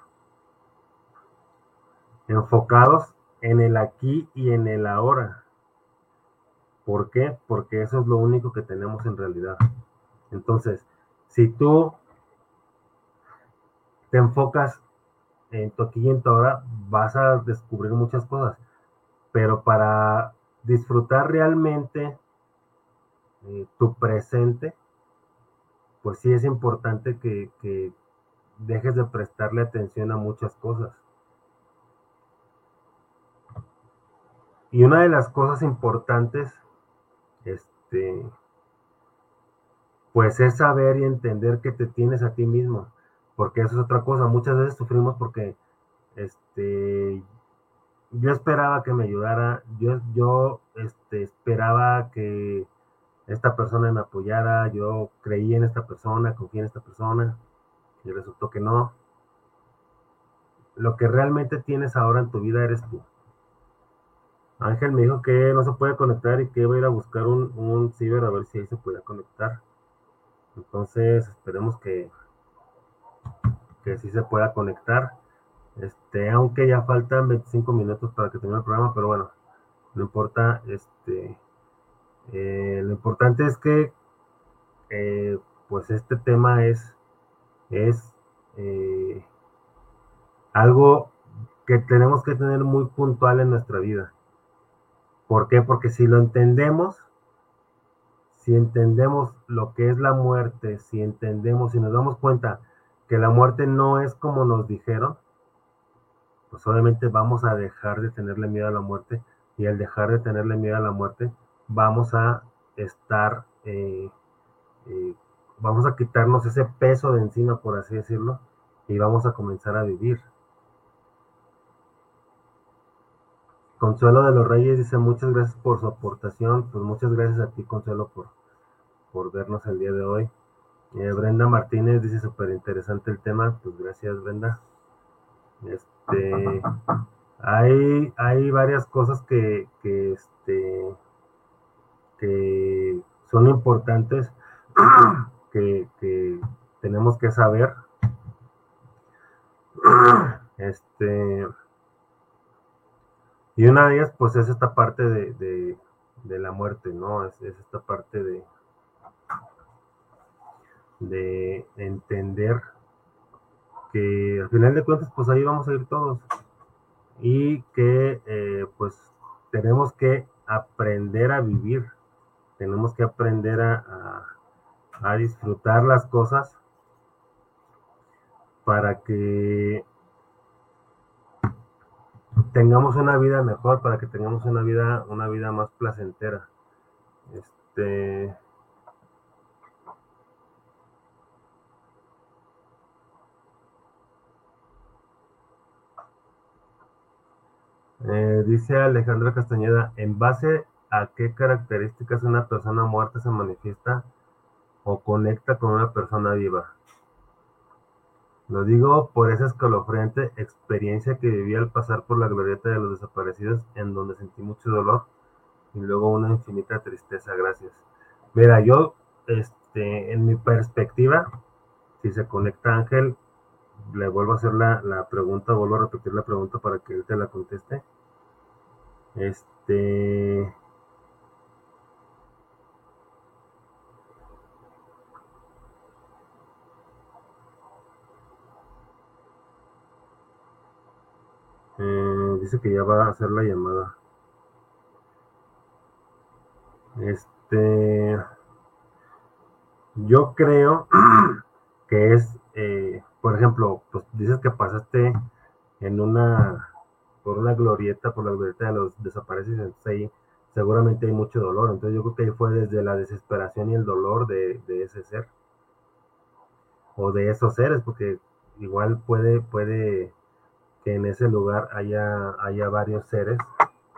enfocados en el aquí y en el ahora. ¿Por qué? Porque eso es lo único que tenemos en realidad. Entonces, si tú te enfocas en tu aquí y en tu ahora, vas a descubrir muchas cosas. Pero para disfrutar realmente eh, tu presente, pues sí es importante que, dejes de prestarle atención a muchas cosas. Y una de las cosas importantes, este, pues es saber y entender que te tienes a ti mismo, porque eso es otra cosa. Muchas veces sufrimos porque, este, yo esperaba que me ayudara, yo, yo este, esperaba que esta persona me apoyara, yo creí en esta persona, confié en esta persona, y resultó que no. Lo que realmente tienes ahora en tu vida eres tú. Ángel me dijo que no se puede conectar y que iba a ir a buscar un, ciber a ver si ahí se puede conectar. Entonces esperemos que, que sí se pueda conectar. Este, aunque ya faltan 25 minutos para que termine el programa, pero bueno, no importa. Este, eh, lo importante es que, eh, pues este tema es, es eh, algo que tenemos que tener muy puntual en nuestra vida. ¿Por qué? Porque si lo entendemos, si entendemos lo que es la muerte, si entendemos, si nos damos cuenta que la muerte no es como nos dijeron, pues obviamente vamos a dejar de tenerle miedo a la muerte y al dejar de tenerle miedo a la muerte, vamos a estar, eh, eh, vamos a quitarnos ese peso de encima, por así decirlo, y vamos a comenzar a vivir. Consuelo de los Reyes dice muchas gracias por su aportación, pues muchas gracias a ti Consuelo por, por vernos el día de hoy. Eh, Brenda Martínez dice súper interesante el tema, pues gracias Brenda. Este, hay, hay varias cosas que, que, este, que son importantes que, que tenemos que saber. Este, y una de ellas, pues, es esta parte de, de, la muerte, ¿no? Es, es, esta parte de, de entender que al final de cuentas, pues ahí vamos a ir todos. Y que, eh, pues, tenemos que aprender a vivir. Tenemos que aprender a, a, disfrutar las cosas para que tengamos una vida mejor, para que tengamos una vida, una vida más placentera. Este, Eh, dice Alejandra Castañeda, ¿en base a qué características una persona muerta se manifiesta o conecta con una persona viva? Lo digo por esa escalofriante experiencia que viví al pasar por la glorieta de los desaparecidos, en donde sentí mucho dolor y luego una infinita tristeza. Gracias. Mira, yo, este, en mi perspectiva, si se conecta Ángel, le vuelvo a hacer la, la, pregunta, vuelvo a repetir la pregunta para que él te la conteste. Este, que ya va a hacer la llamada. Este. Yo creo que es, eh, por ejemplo, pues dices que pasaste en una, por una glorieta, por la glorieta de los desaparecidos, ahí seguramente hay mucho dolor. Entonces yo creo que ahí fue desde la desesperación y el dolor de, ese ser. O de esos seres, porque igual puede, puede que en ese lugar haya, haya varios seres.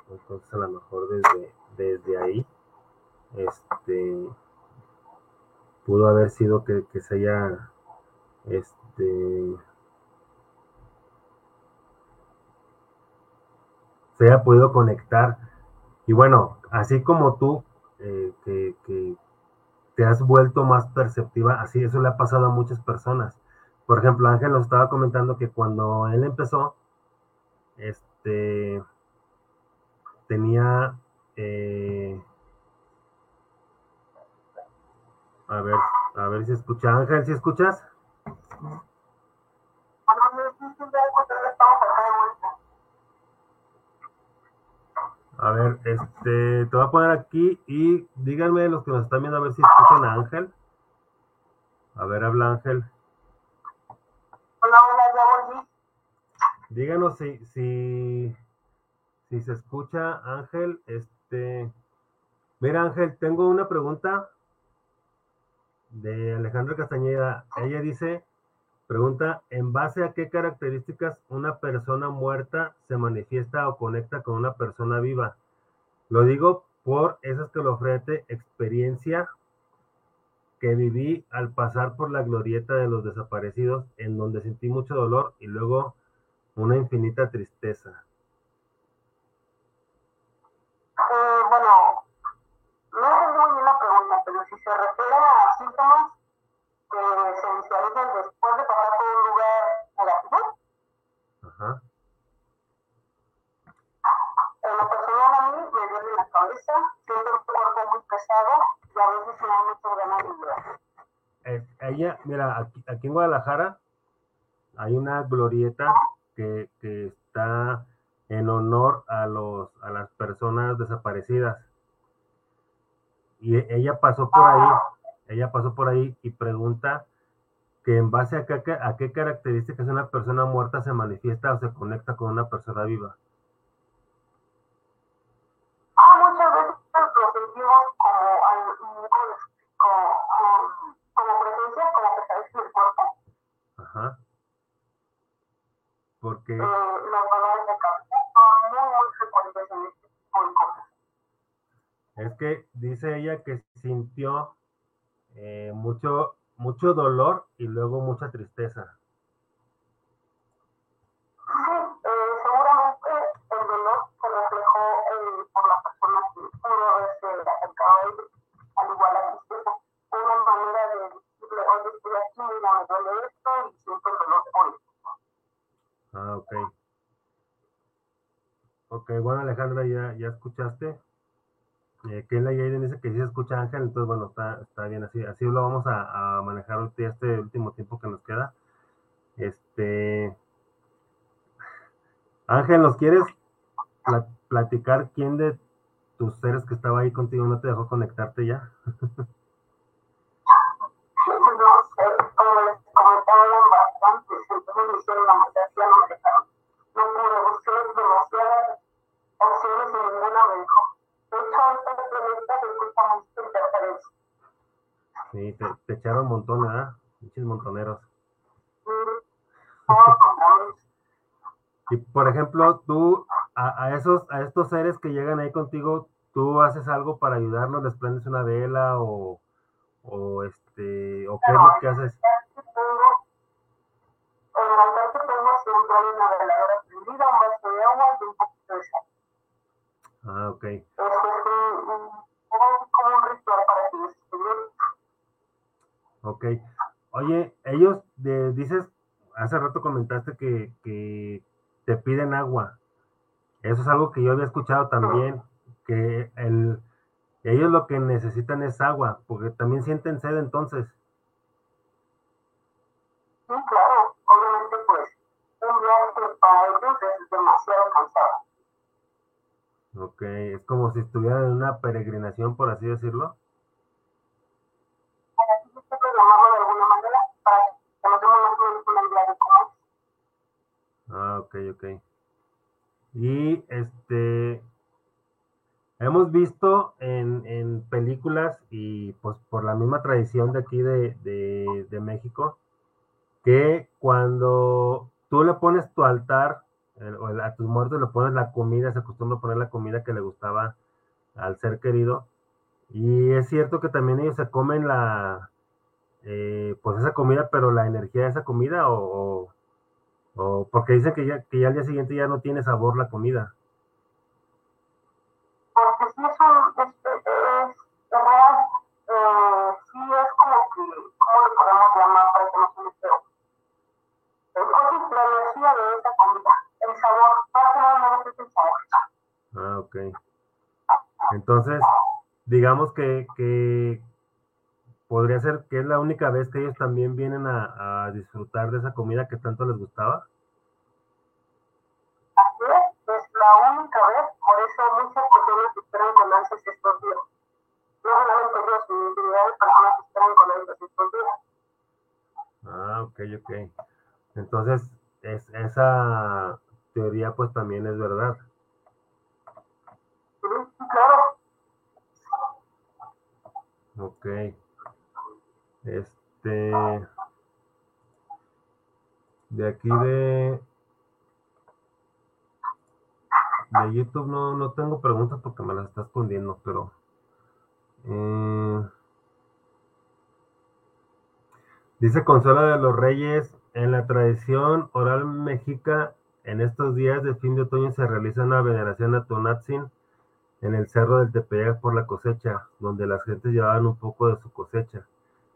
Entonces a lo mejor desde, desde ahí, este pudo haber sido que, se haya este se haya podido conectar y bueno así como tú eh, que, que, te has vuelto más perceptiva así eso le ha pasado a muchas personas por ejemplo Ángel nos estaba comentando que cuando él empezó este tenía eh, A ver, a ver si escucha. Ángel, ¿si escuchas? A ver, este, te voy a poner aquí y díganme los que nos están viendo a ver si escuchan a Ángel. A ver, habla Ángel. Hola, hola. Díganos si, si, si se escucha Ángel. Este, mira Ángel, tengo una pregunta de Alejandra Castañeda. Ella dice, pregunta, ¿en base a qué características una persona muerta se manifiesta o conecta con una persona viva? Lo digo por esa escalofriante experiencia que viví al pasar por la glorieta de los desaparecidos, en donde sentí mucho dolor y luego una infinita tristeza. Eh, bueno, no es muy bien la pregunta, pero si se refiere a síntomas que se visualizan después de pasar por un lugar negativo. Ajá. En lo personal a mí me duele la cabeza, siento el cuerpo muy pesado a veces de ella, mira, aquí, aquí, en Guadalajara hay una glorieta que, que está en honor a los a las personas desaparecidas. Y ella pasó por ahí ella pasó por ahí y pregunta que en base a qué, a qué características una persona muerta se manifiesta o se conecta con una persona viva. Dice ella que sintió eh, mucho, mucho dolor y luego mucha tristeza. Sí, eh, seguramente el dolor se reflejó eh, por la persona que pudo este, acercado a él, al igual la tristeza. Una manera de decirle, oye, estoy aquí, mira, me duele esto y siento el dolor hoy. Ah, ok. Ok, bueno Alejandra, ya, ya escuchaste. Que la Yaiden dice que sí se escucha Ángel, entonces bueno, está, está bien así. Así lo vamos a, manejar este último tiempo que nos queda. Este. Ángel, ¿nos quieres platicar quién de tus seres que estaba ahí contigo no te dejó conectarte ya? ahí contigo, ¿tú haces algo para ayudarlos? ¿Les prendes una vela o, o este, o qué es lo que haces? En el altar que siempre una veladora prendida, un vaso de agua y un poquito de sal. Ah, ok. Ok. Oye, ellos de, dices, hace rato comentaste que, que, te piden agua. Eso es algo que yo había escuchado también, que el, ellos lo que necesitan es agua, porque también sienten sed entonces. Sí, claro, obviamente pues un viaje para ellos es demasiado cansado. Ok, es como si estuvieran en una peregrinación, por así decirlo. Ah, ok, ok. Y este, hemos visto en, en películas y pues por la misma tradición de aquí de, de, México, que cuando tú le pones tu altar o a tus muertos le pones la comida, se acostumbra a poner la comida que le gustaba al ser querido. Y es cierto que también ellos se comen la, eh, pues esa comida, pero la energía de esa comida o- o porque dicen que ya, que ya al día siguiente ya no tiene sabor la comida. Porque sí es un, es, es, real, eh, sí es como que, ¿cómo le podemos llamar para que no se me feo? Es decir, la energía de esa comida, el sabor, más que nada no es el sabor. Ah, ok. Entonces, digamos que, que podría ser que es la única vez que ellos también vienen a, a disfrutar de esa comida que tanto les gustaba. Así es, es la única vez, por eso muchas personas esperan con ansias estos días. No solamente yo, sino infinidad de personas esperan con ansias estos días. Ah, ok, ok. Entonces, es, esa teoría pues también es verdad. Sí, claro. Ok. Este. De aquí de. De YouTube no, no tengo preguntas porque me las está escondiendo, pero. eh, dice Consuelo de los Reyes, en la tradición oral mexica, en estos días de fin de otoño se realiza una veneración a Tonatzin en el cerro del Tepeyac por la cosecha, donde las gentes llevaban un poco de su cosecha.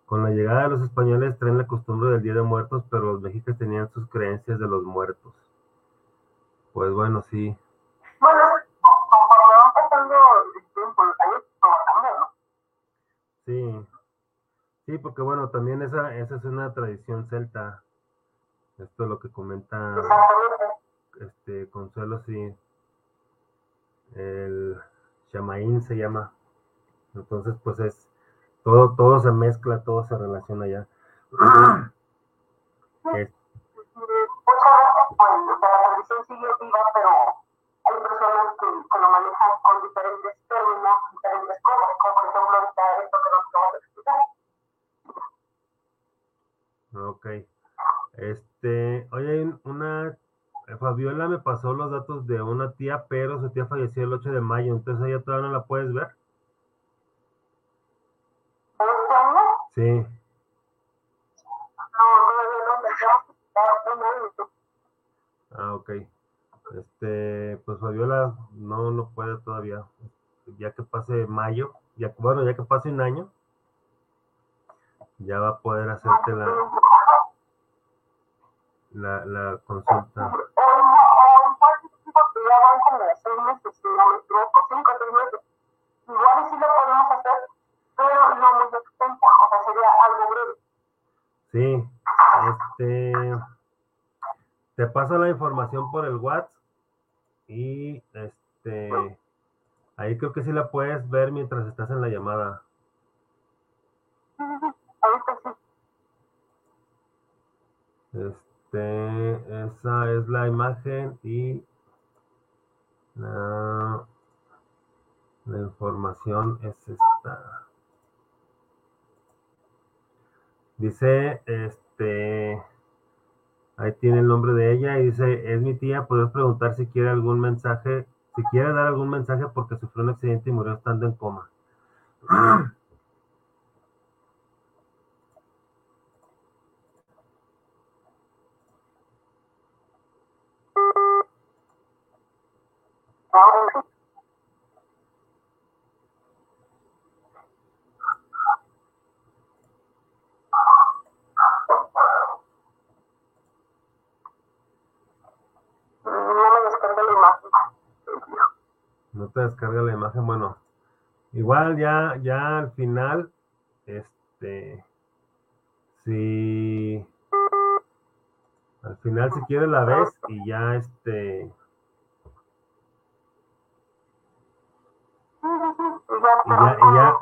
Con la llegada de los españoles traen la costumbre del Día de Muertos, pero los mexicas tenían sus creencias de los muertos. Pues bueno, sí. Bueno, conforme van pasando el tiempo, todo ¿no? Sí. Sí, porque bueno, también esa, esa es una tradición celta. Esto es lo que comenta este Consuelo, sí. El Chamaín se llama. Entonces, pues es todo, todo se mezcla, todo se relaciona ya. Es- sigue viva, pero hay personas que, que lo manejan con diferentes términos, diferentes cosas, como por ejemplo ahorita esto que nos acabas de explicar. Ok. Este, oye, una, Fabiola me pasó los datos de una tía, pero su tía falleció el 8 de mayo, entonces ella todavía no la puedes ver. Sí. No, no, un año. Ah, ok. Este, pues Fabiola no, no puede todavía. Ya que pase mayo, ya, bueno, ya que pase un año, ya va a poder hacerte la, la, la consulta. Igual no sí lo podemos hacer, pero no muy extensa, o sea, sería algo breve. Sí, este, te paso la información por el WhatsApp y este, ahí creo que sí la puedes ver mientras estás en la llamada. Sí, sí, sí, ahorita sí. Este, esa es la imagen y la, la información es esta. Dice, este, ahí tiene el nombre de ella y dice, es mi tía, puedes preguntar si quiere algún mensaje, si quiere dar algún mensaje porque sufrió un accidente y murió estando en coma. Ahora sí. No me descargué la imagen. No te descarga la imagen. Bueno, igual ya, ya al final, este, si al final si quieres la ves y ya este y ya, y ya,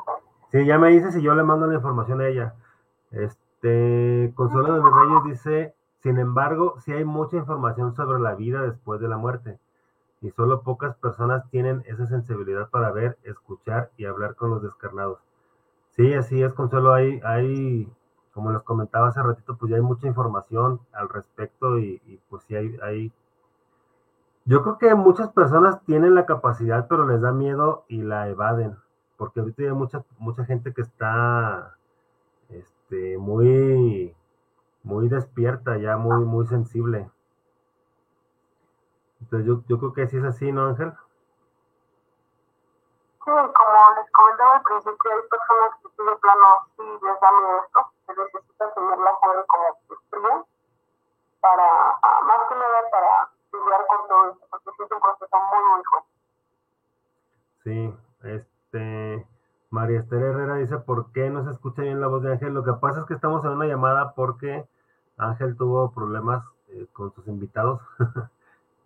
sí, ya me dices y yo le mando la información a ella. Este, Consuelo de Reyes dice, sin embargo, sí hay mucha información sobre la vida después de la muerte y solo pocas personas tienen esa sensibilidad para ver, escuchar y hablar con los descarnados. Sí, así es, Consuelo, hay, hay, como les comentaba hace ratito, pues ya hay mucha información al respecto y, pues sí hay, hay yo creo que muchas personas tienen la capacidad, pero les da miedo y la evaden, porque ahorita hay mucha, mucha gente que está este, muy, muy despierta, ya muy, muy sensible. Entonces yo, yo creo que sí es así, ¿no, Ángel? Sí, como les comentaba al principio, hay personas que sí de plano sí les da miedo esto, que necesitan tener la sangre como fría, para, más que nada para lidiar con todo esto, porque es un proceso muy, muy Sí, este, María Esther Herrera dice, ¿por qué no se escucha bien la voz de Ángel? Lo que pasa es que estamos en una llamada porque Ángel tuvo problemas eh, con sus invitados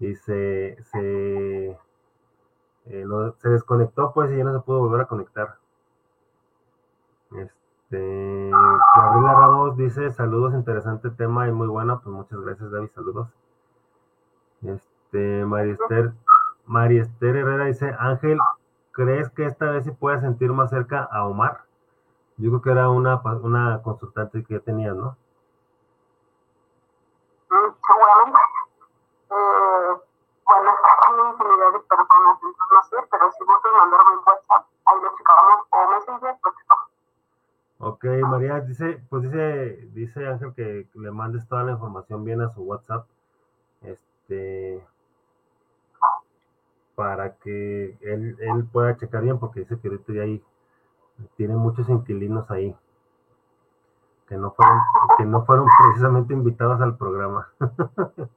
y se, se, eh, se desconectó pues y ya no se pudo volver a conectar. Este, Gabriela Ramos dice, saludos, interesante tema y muy bueno, pues muchas gracias David, saludos. Este, María Esther Herrera dice, Ángel, ¿crees que esta vez sí puedes sentir más cerca a Omar? Yo creo que era una, una consultante que ya tenías, ¿no? Seguramente. Eh, bueno, hay una infinidad de personas, entonces pero si mandarme un WhatsApp, ahí lo checamos. Ok, María, dice, pues dice, dice Ángel que le mandes toda la información bien a su WhatsApp. Este, para que él, él pueda checar bien, porque dice que ahorita ya hay, tiene muchos inquilinos ahí, que no fueron, que no fueron precisamente invitados al programa.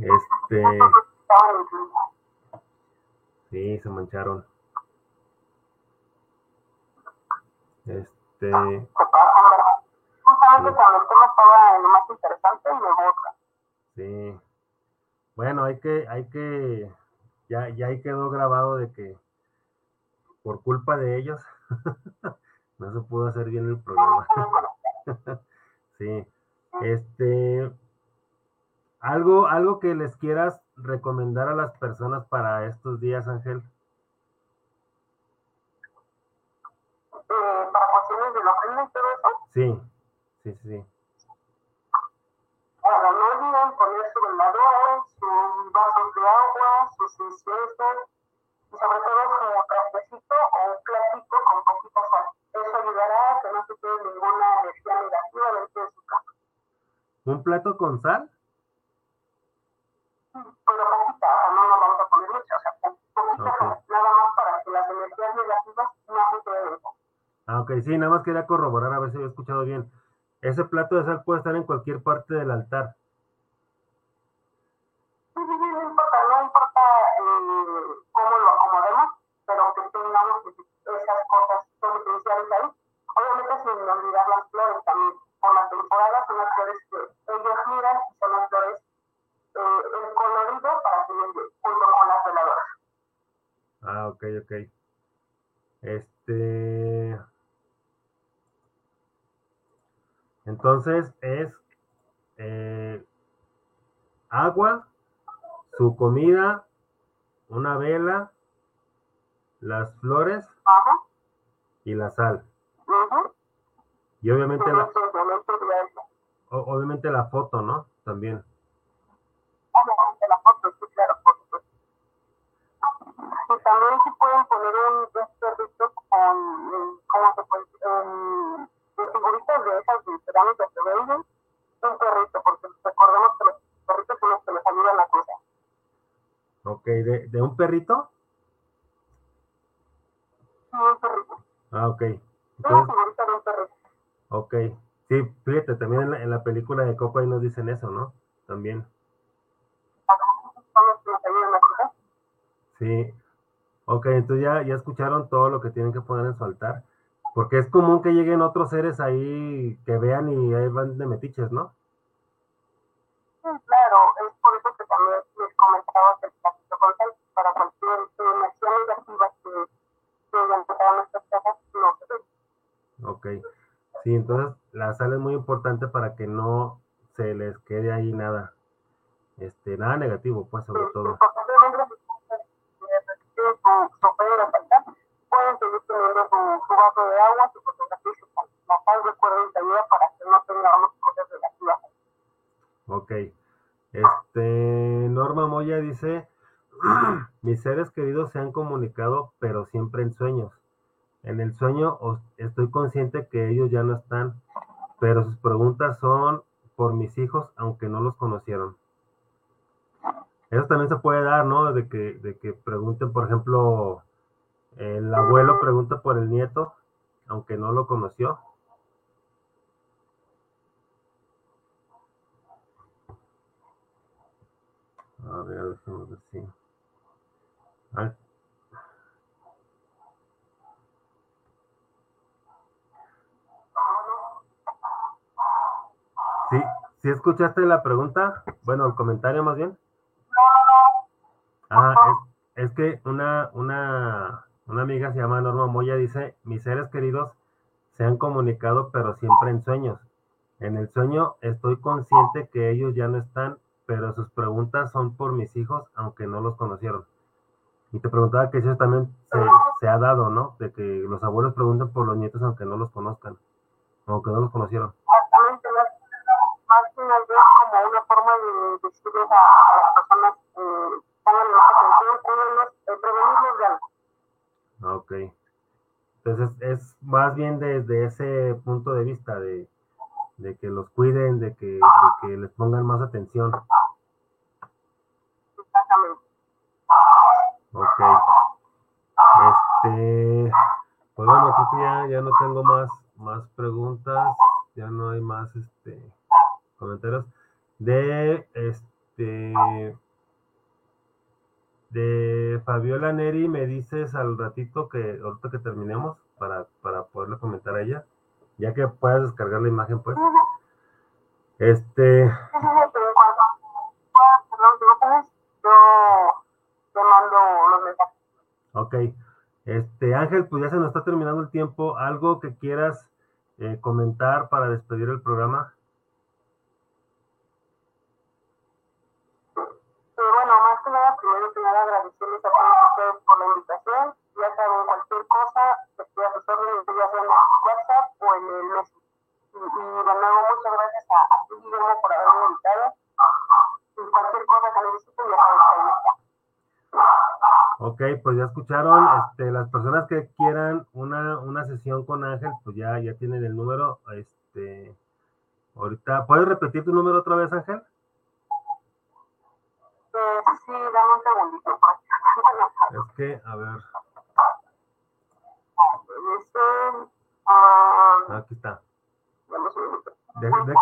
este, sí, se mancharon. Este, Sí. Bueno, hay que, hay que ya, ya ahí quedó grabado de que por culpa de ellos no se pudo hacer bien el programa. sí. Este, algo, algo que les quieras recomendar a las personas para estos días, Ángel. Eh, para cuestiones de la ofrenda y todo eso. Sí, sí, sí. Bueno, no olviden poner su velador, sus vasos de agua, sus inciensos y sobre todo su trastecito o un platito con poquita sal. Eso ayudará a que no se quede ninguna energía negativa dentro de su casa. ¿Un plato con sal? Pero poquita, o sea, no nos vamos a poner mucho, o sea, poquita Ok. sal, nada más para que las energías negativas no se queden. Ah, ok, sí, nada más quería corroborar a ver si había escuchado bien. Ese plato de sal puede estar en cualquier parte del altar. Ok. Este. Entonces es eh, agua, su comida, una vela, las flores Ajá. y la sal. Y obviamente la, obviamente la foto, ¿no? También. También si pueden poner un, un perrito con, mm, ¿cómo se puede decir? De figuritas de esas de cerámica que venden, un perrito, porque recordemos que los perritos son los que nos ayudan a cruzar. Ok, de, de un perrito. Sí, un perrito. Ah, ok. Una figurita de un perrito. ok. Sí, fíjate, también en la, en la película de Coco ahí nos dicen eso, ¿no? También. Sí. Ok, entonces ya, ya escucharon todo lo que tienen que poner en su altar. Porque es común que lleguen otros seres ahí que vean y ahí van de metiches, ¿no? Sí, claro, es por eso que también les comentaba el capítulo con para cualquier energía negativa que que a nuestras casas, no Ok. Sí, entonces la sal es muy importante para que no se les quede ahí nada. Este, nada negativo, pues, sobre todo. Pueden seguir teniendo su, su vaso de agua, su fotografía y su sal recuerden que ayuda para que no tengamos cosas negativas. Ok. Este, Norma Moya dice, mis seres queridos se han comunicado, pero siempre en sueños. En el sueño estoy consciente que ellos ya no están, pero sus preguntas son por mis hijos, aunque no los conocieron. Eso también se puede dar, ¿no? De que, de que pregunten, por ejemplo, el abuelo pregunta por el nieto, aunque no lo conoció. A ver, ver si. Ah, Sí, ¿sí escuchaste la pregunta? Bueno, el comentario más bien. Ah, es, que una, una, una amiga se llama Norma Moya dice, mis seres queridos se han comunicado, pero siempre en sueños. En el sueño estoy consciente que ellos ya no están, pero sus preguntas son por mis hijos, aunque no los conocieron. Y te preguntaba que eso también se, ha dado, ¿no? De que los abuelos preguntan por los nietos aunque no los conozcan, aunque no los conocieron. Exactamente, más, como una forma de decirles a las personas eh, pongan más atención, cuídenlos, prevenirlos de algo. Ok. Entonces es más bien desde ese punto de vista de, de que los cuiden, de que, de que les pongan más atención. Exactamente. Ok. Este, pues bueno, creo que ya, ya no tengo más, más preguntas, ya no hay más este comentarios. De este de Fabiola Neri me dices al ratito que ahorita que terminemos para, para poderle comentar a ella, ya que puedas descargar la imagen pues. Este, Sí, sí, sí, pero en cuanto puedas hacer las imágenes, yo te mando los mensajes. Ok. Este, Ángel, pues ya se nos está terminando el tiempo. ¿Algo que quieras eh, comentar para despedir el programa? Eh, bueno, más que nada, primero que nada agradecerles a todos ustedes por la saben, cualquier cosa, estoy a sus órdenes, ya sea en el WhatsApp o en el Messenger. Y, y de nuevo, muchas gracias a, a ti, Guillermo, por haberme invitado. Y cualquier cosa que necesiten, ya saben que ahí está. Ok, pues ya escucharon. Este, las personas que quieran una, una sesión con Ángel, pues ya, ya tienen el número. Este, ahorita, ¿puedes repetir tu número otra vez, Ángel? Eh, sí, dame un segundito. Es que, a ver, Ah, aquí está. De- ¿Ya de-.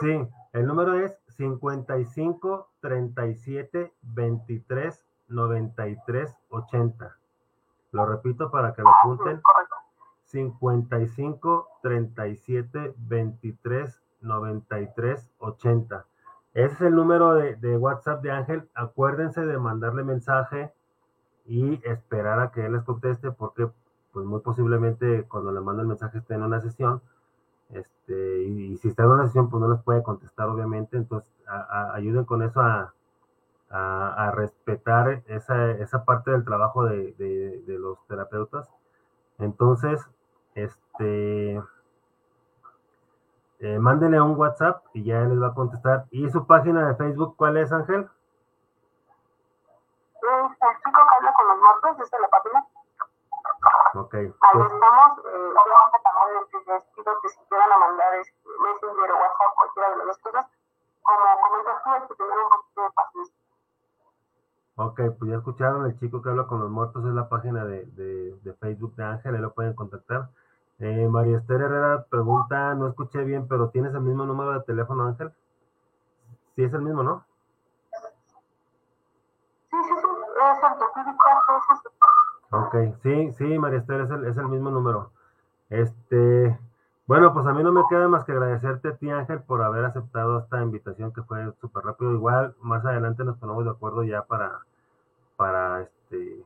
Sí, el número es 55 37 23 93 80. Lo repito para que lo apunten. correcto. 55 37 23 93 80. Ese es el número de, de WhatsApp de Ángel. Acuérdense de mandarle mensaje y esperar a que él les conteste porque pues muy posiblemente cuando le mando el mensaje esté en una sesión este, y, si está en una sesión pues no les puede contestar obviamente entonces ayuden con eso a, a- respetar esa, esa parte del trabajo de, de- los terapeutas entonces este eh, mándenle un WhatsApp y ya les va a contestar y su página de Facebook ¿cuál es Ángel? Es el chico que habla con los muertos, esa es la página. Ok, Ahí pues, estamos. Eh, obviamente también les, pido que si quieran a mandar este, Messenger o WhatsApp, cualquiera de las dos cosas, como comentas tú, hay que tener un poquito de paciencia. Ok, pues ya escucharon, el chico que habla con los muertos es la página de, de- de Facebook de Ángel, ahí lo pueden contactar. Eh, María Esther Herrera pregunta, no escuché bien, pero ¿tienes el mismo número de teléfono, Ángel? Sí, es el mismo, ¿no? Sí, sí, sí, es ortopédico, es ese. Ok, sí, sí, María Esther, es el, es el mismo número. Este, bueno, pues a mí no me queda más que agradecerte a ti, Ángel, por haber aceptado esta invitación que fue súper rápido. Igual, más adelante nos ponemos de acuerdo ya para, para este,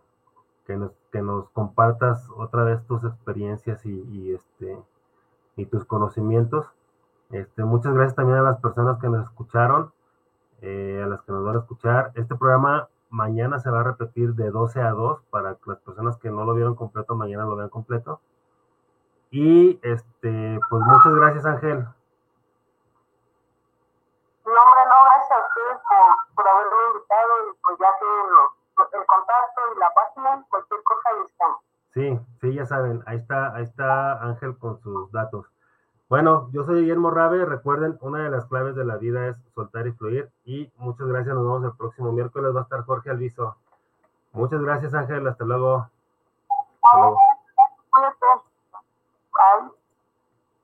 que nos, que nos compartas otra vez tus experiencias y, y, este, y tus conocimientos. Este, muchas gracias también a las personas que nos escucharon, eh, a las que nos van a escuchar. Este programa mañana se va a repetir de 12 a 2 para que las personas que no lo vieron completo mañana lo vean completo. Y este, pues muchas gracias, Ángel. No, hombre, no, gracias a ustedes por, por haberme invitado y pues ya que el contacto y la página, cualquier cosa ahí están. Sí, sí, ya saben, ahí está, ahí está Ángel con sus datos. Bueno, yo soy Guillermo Rabe, recuerden, una de las claves de la vida es soltar y fluir y muchas gracias, nos vemos el próximo miércoles, va a estar Jorge Alviso. Muchas gracias Ángel, hasta luego. Hasta luego.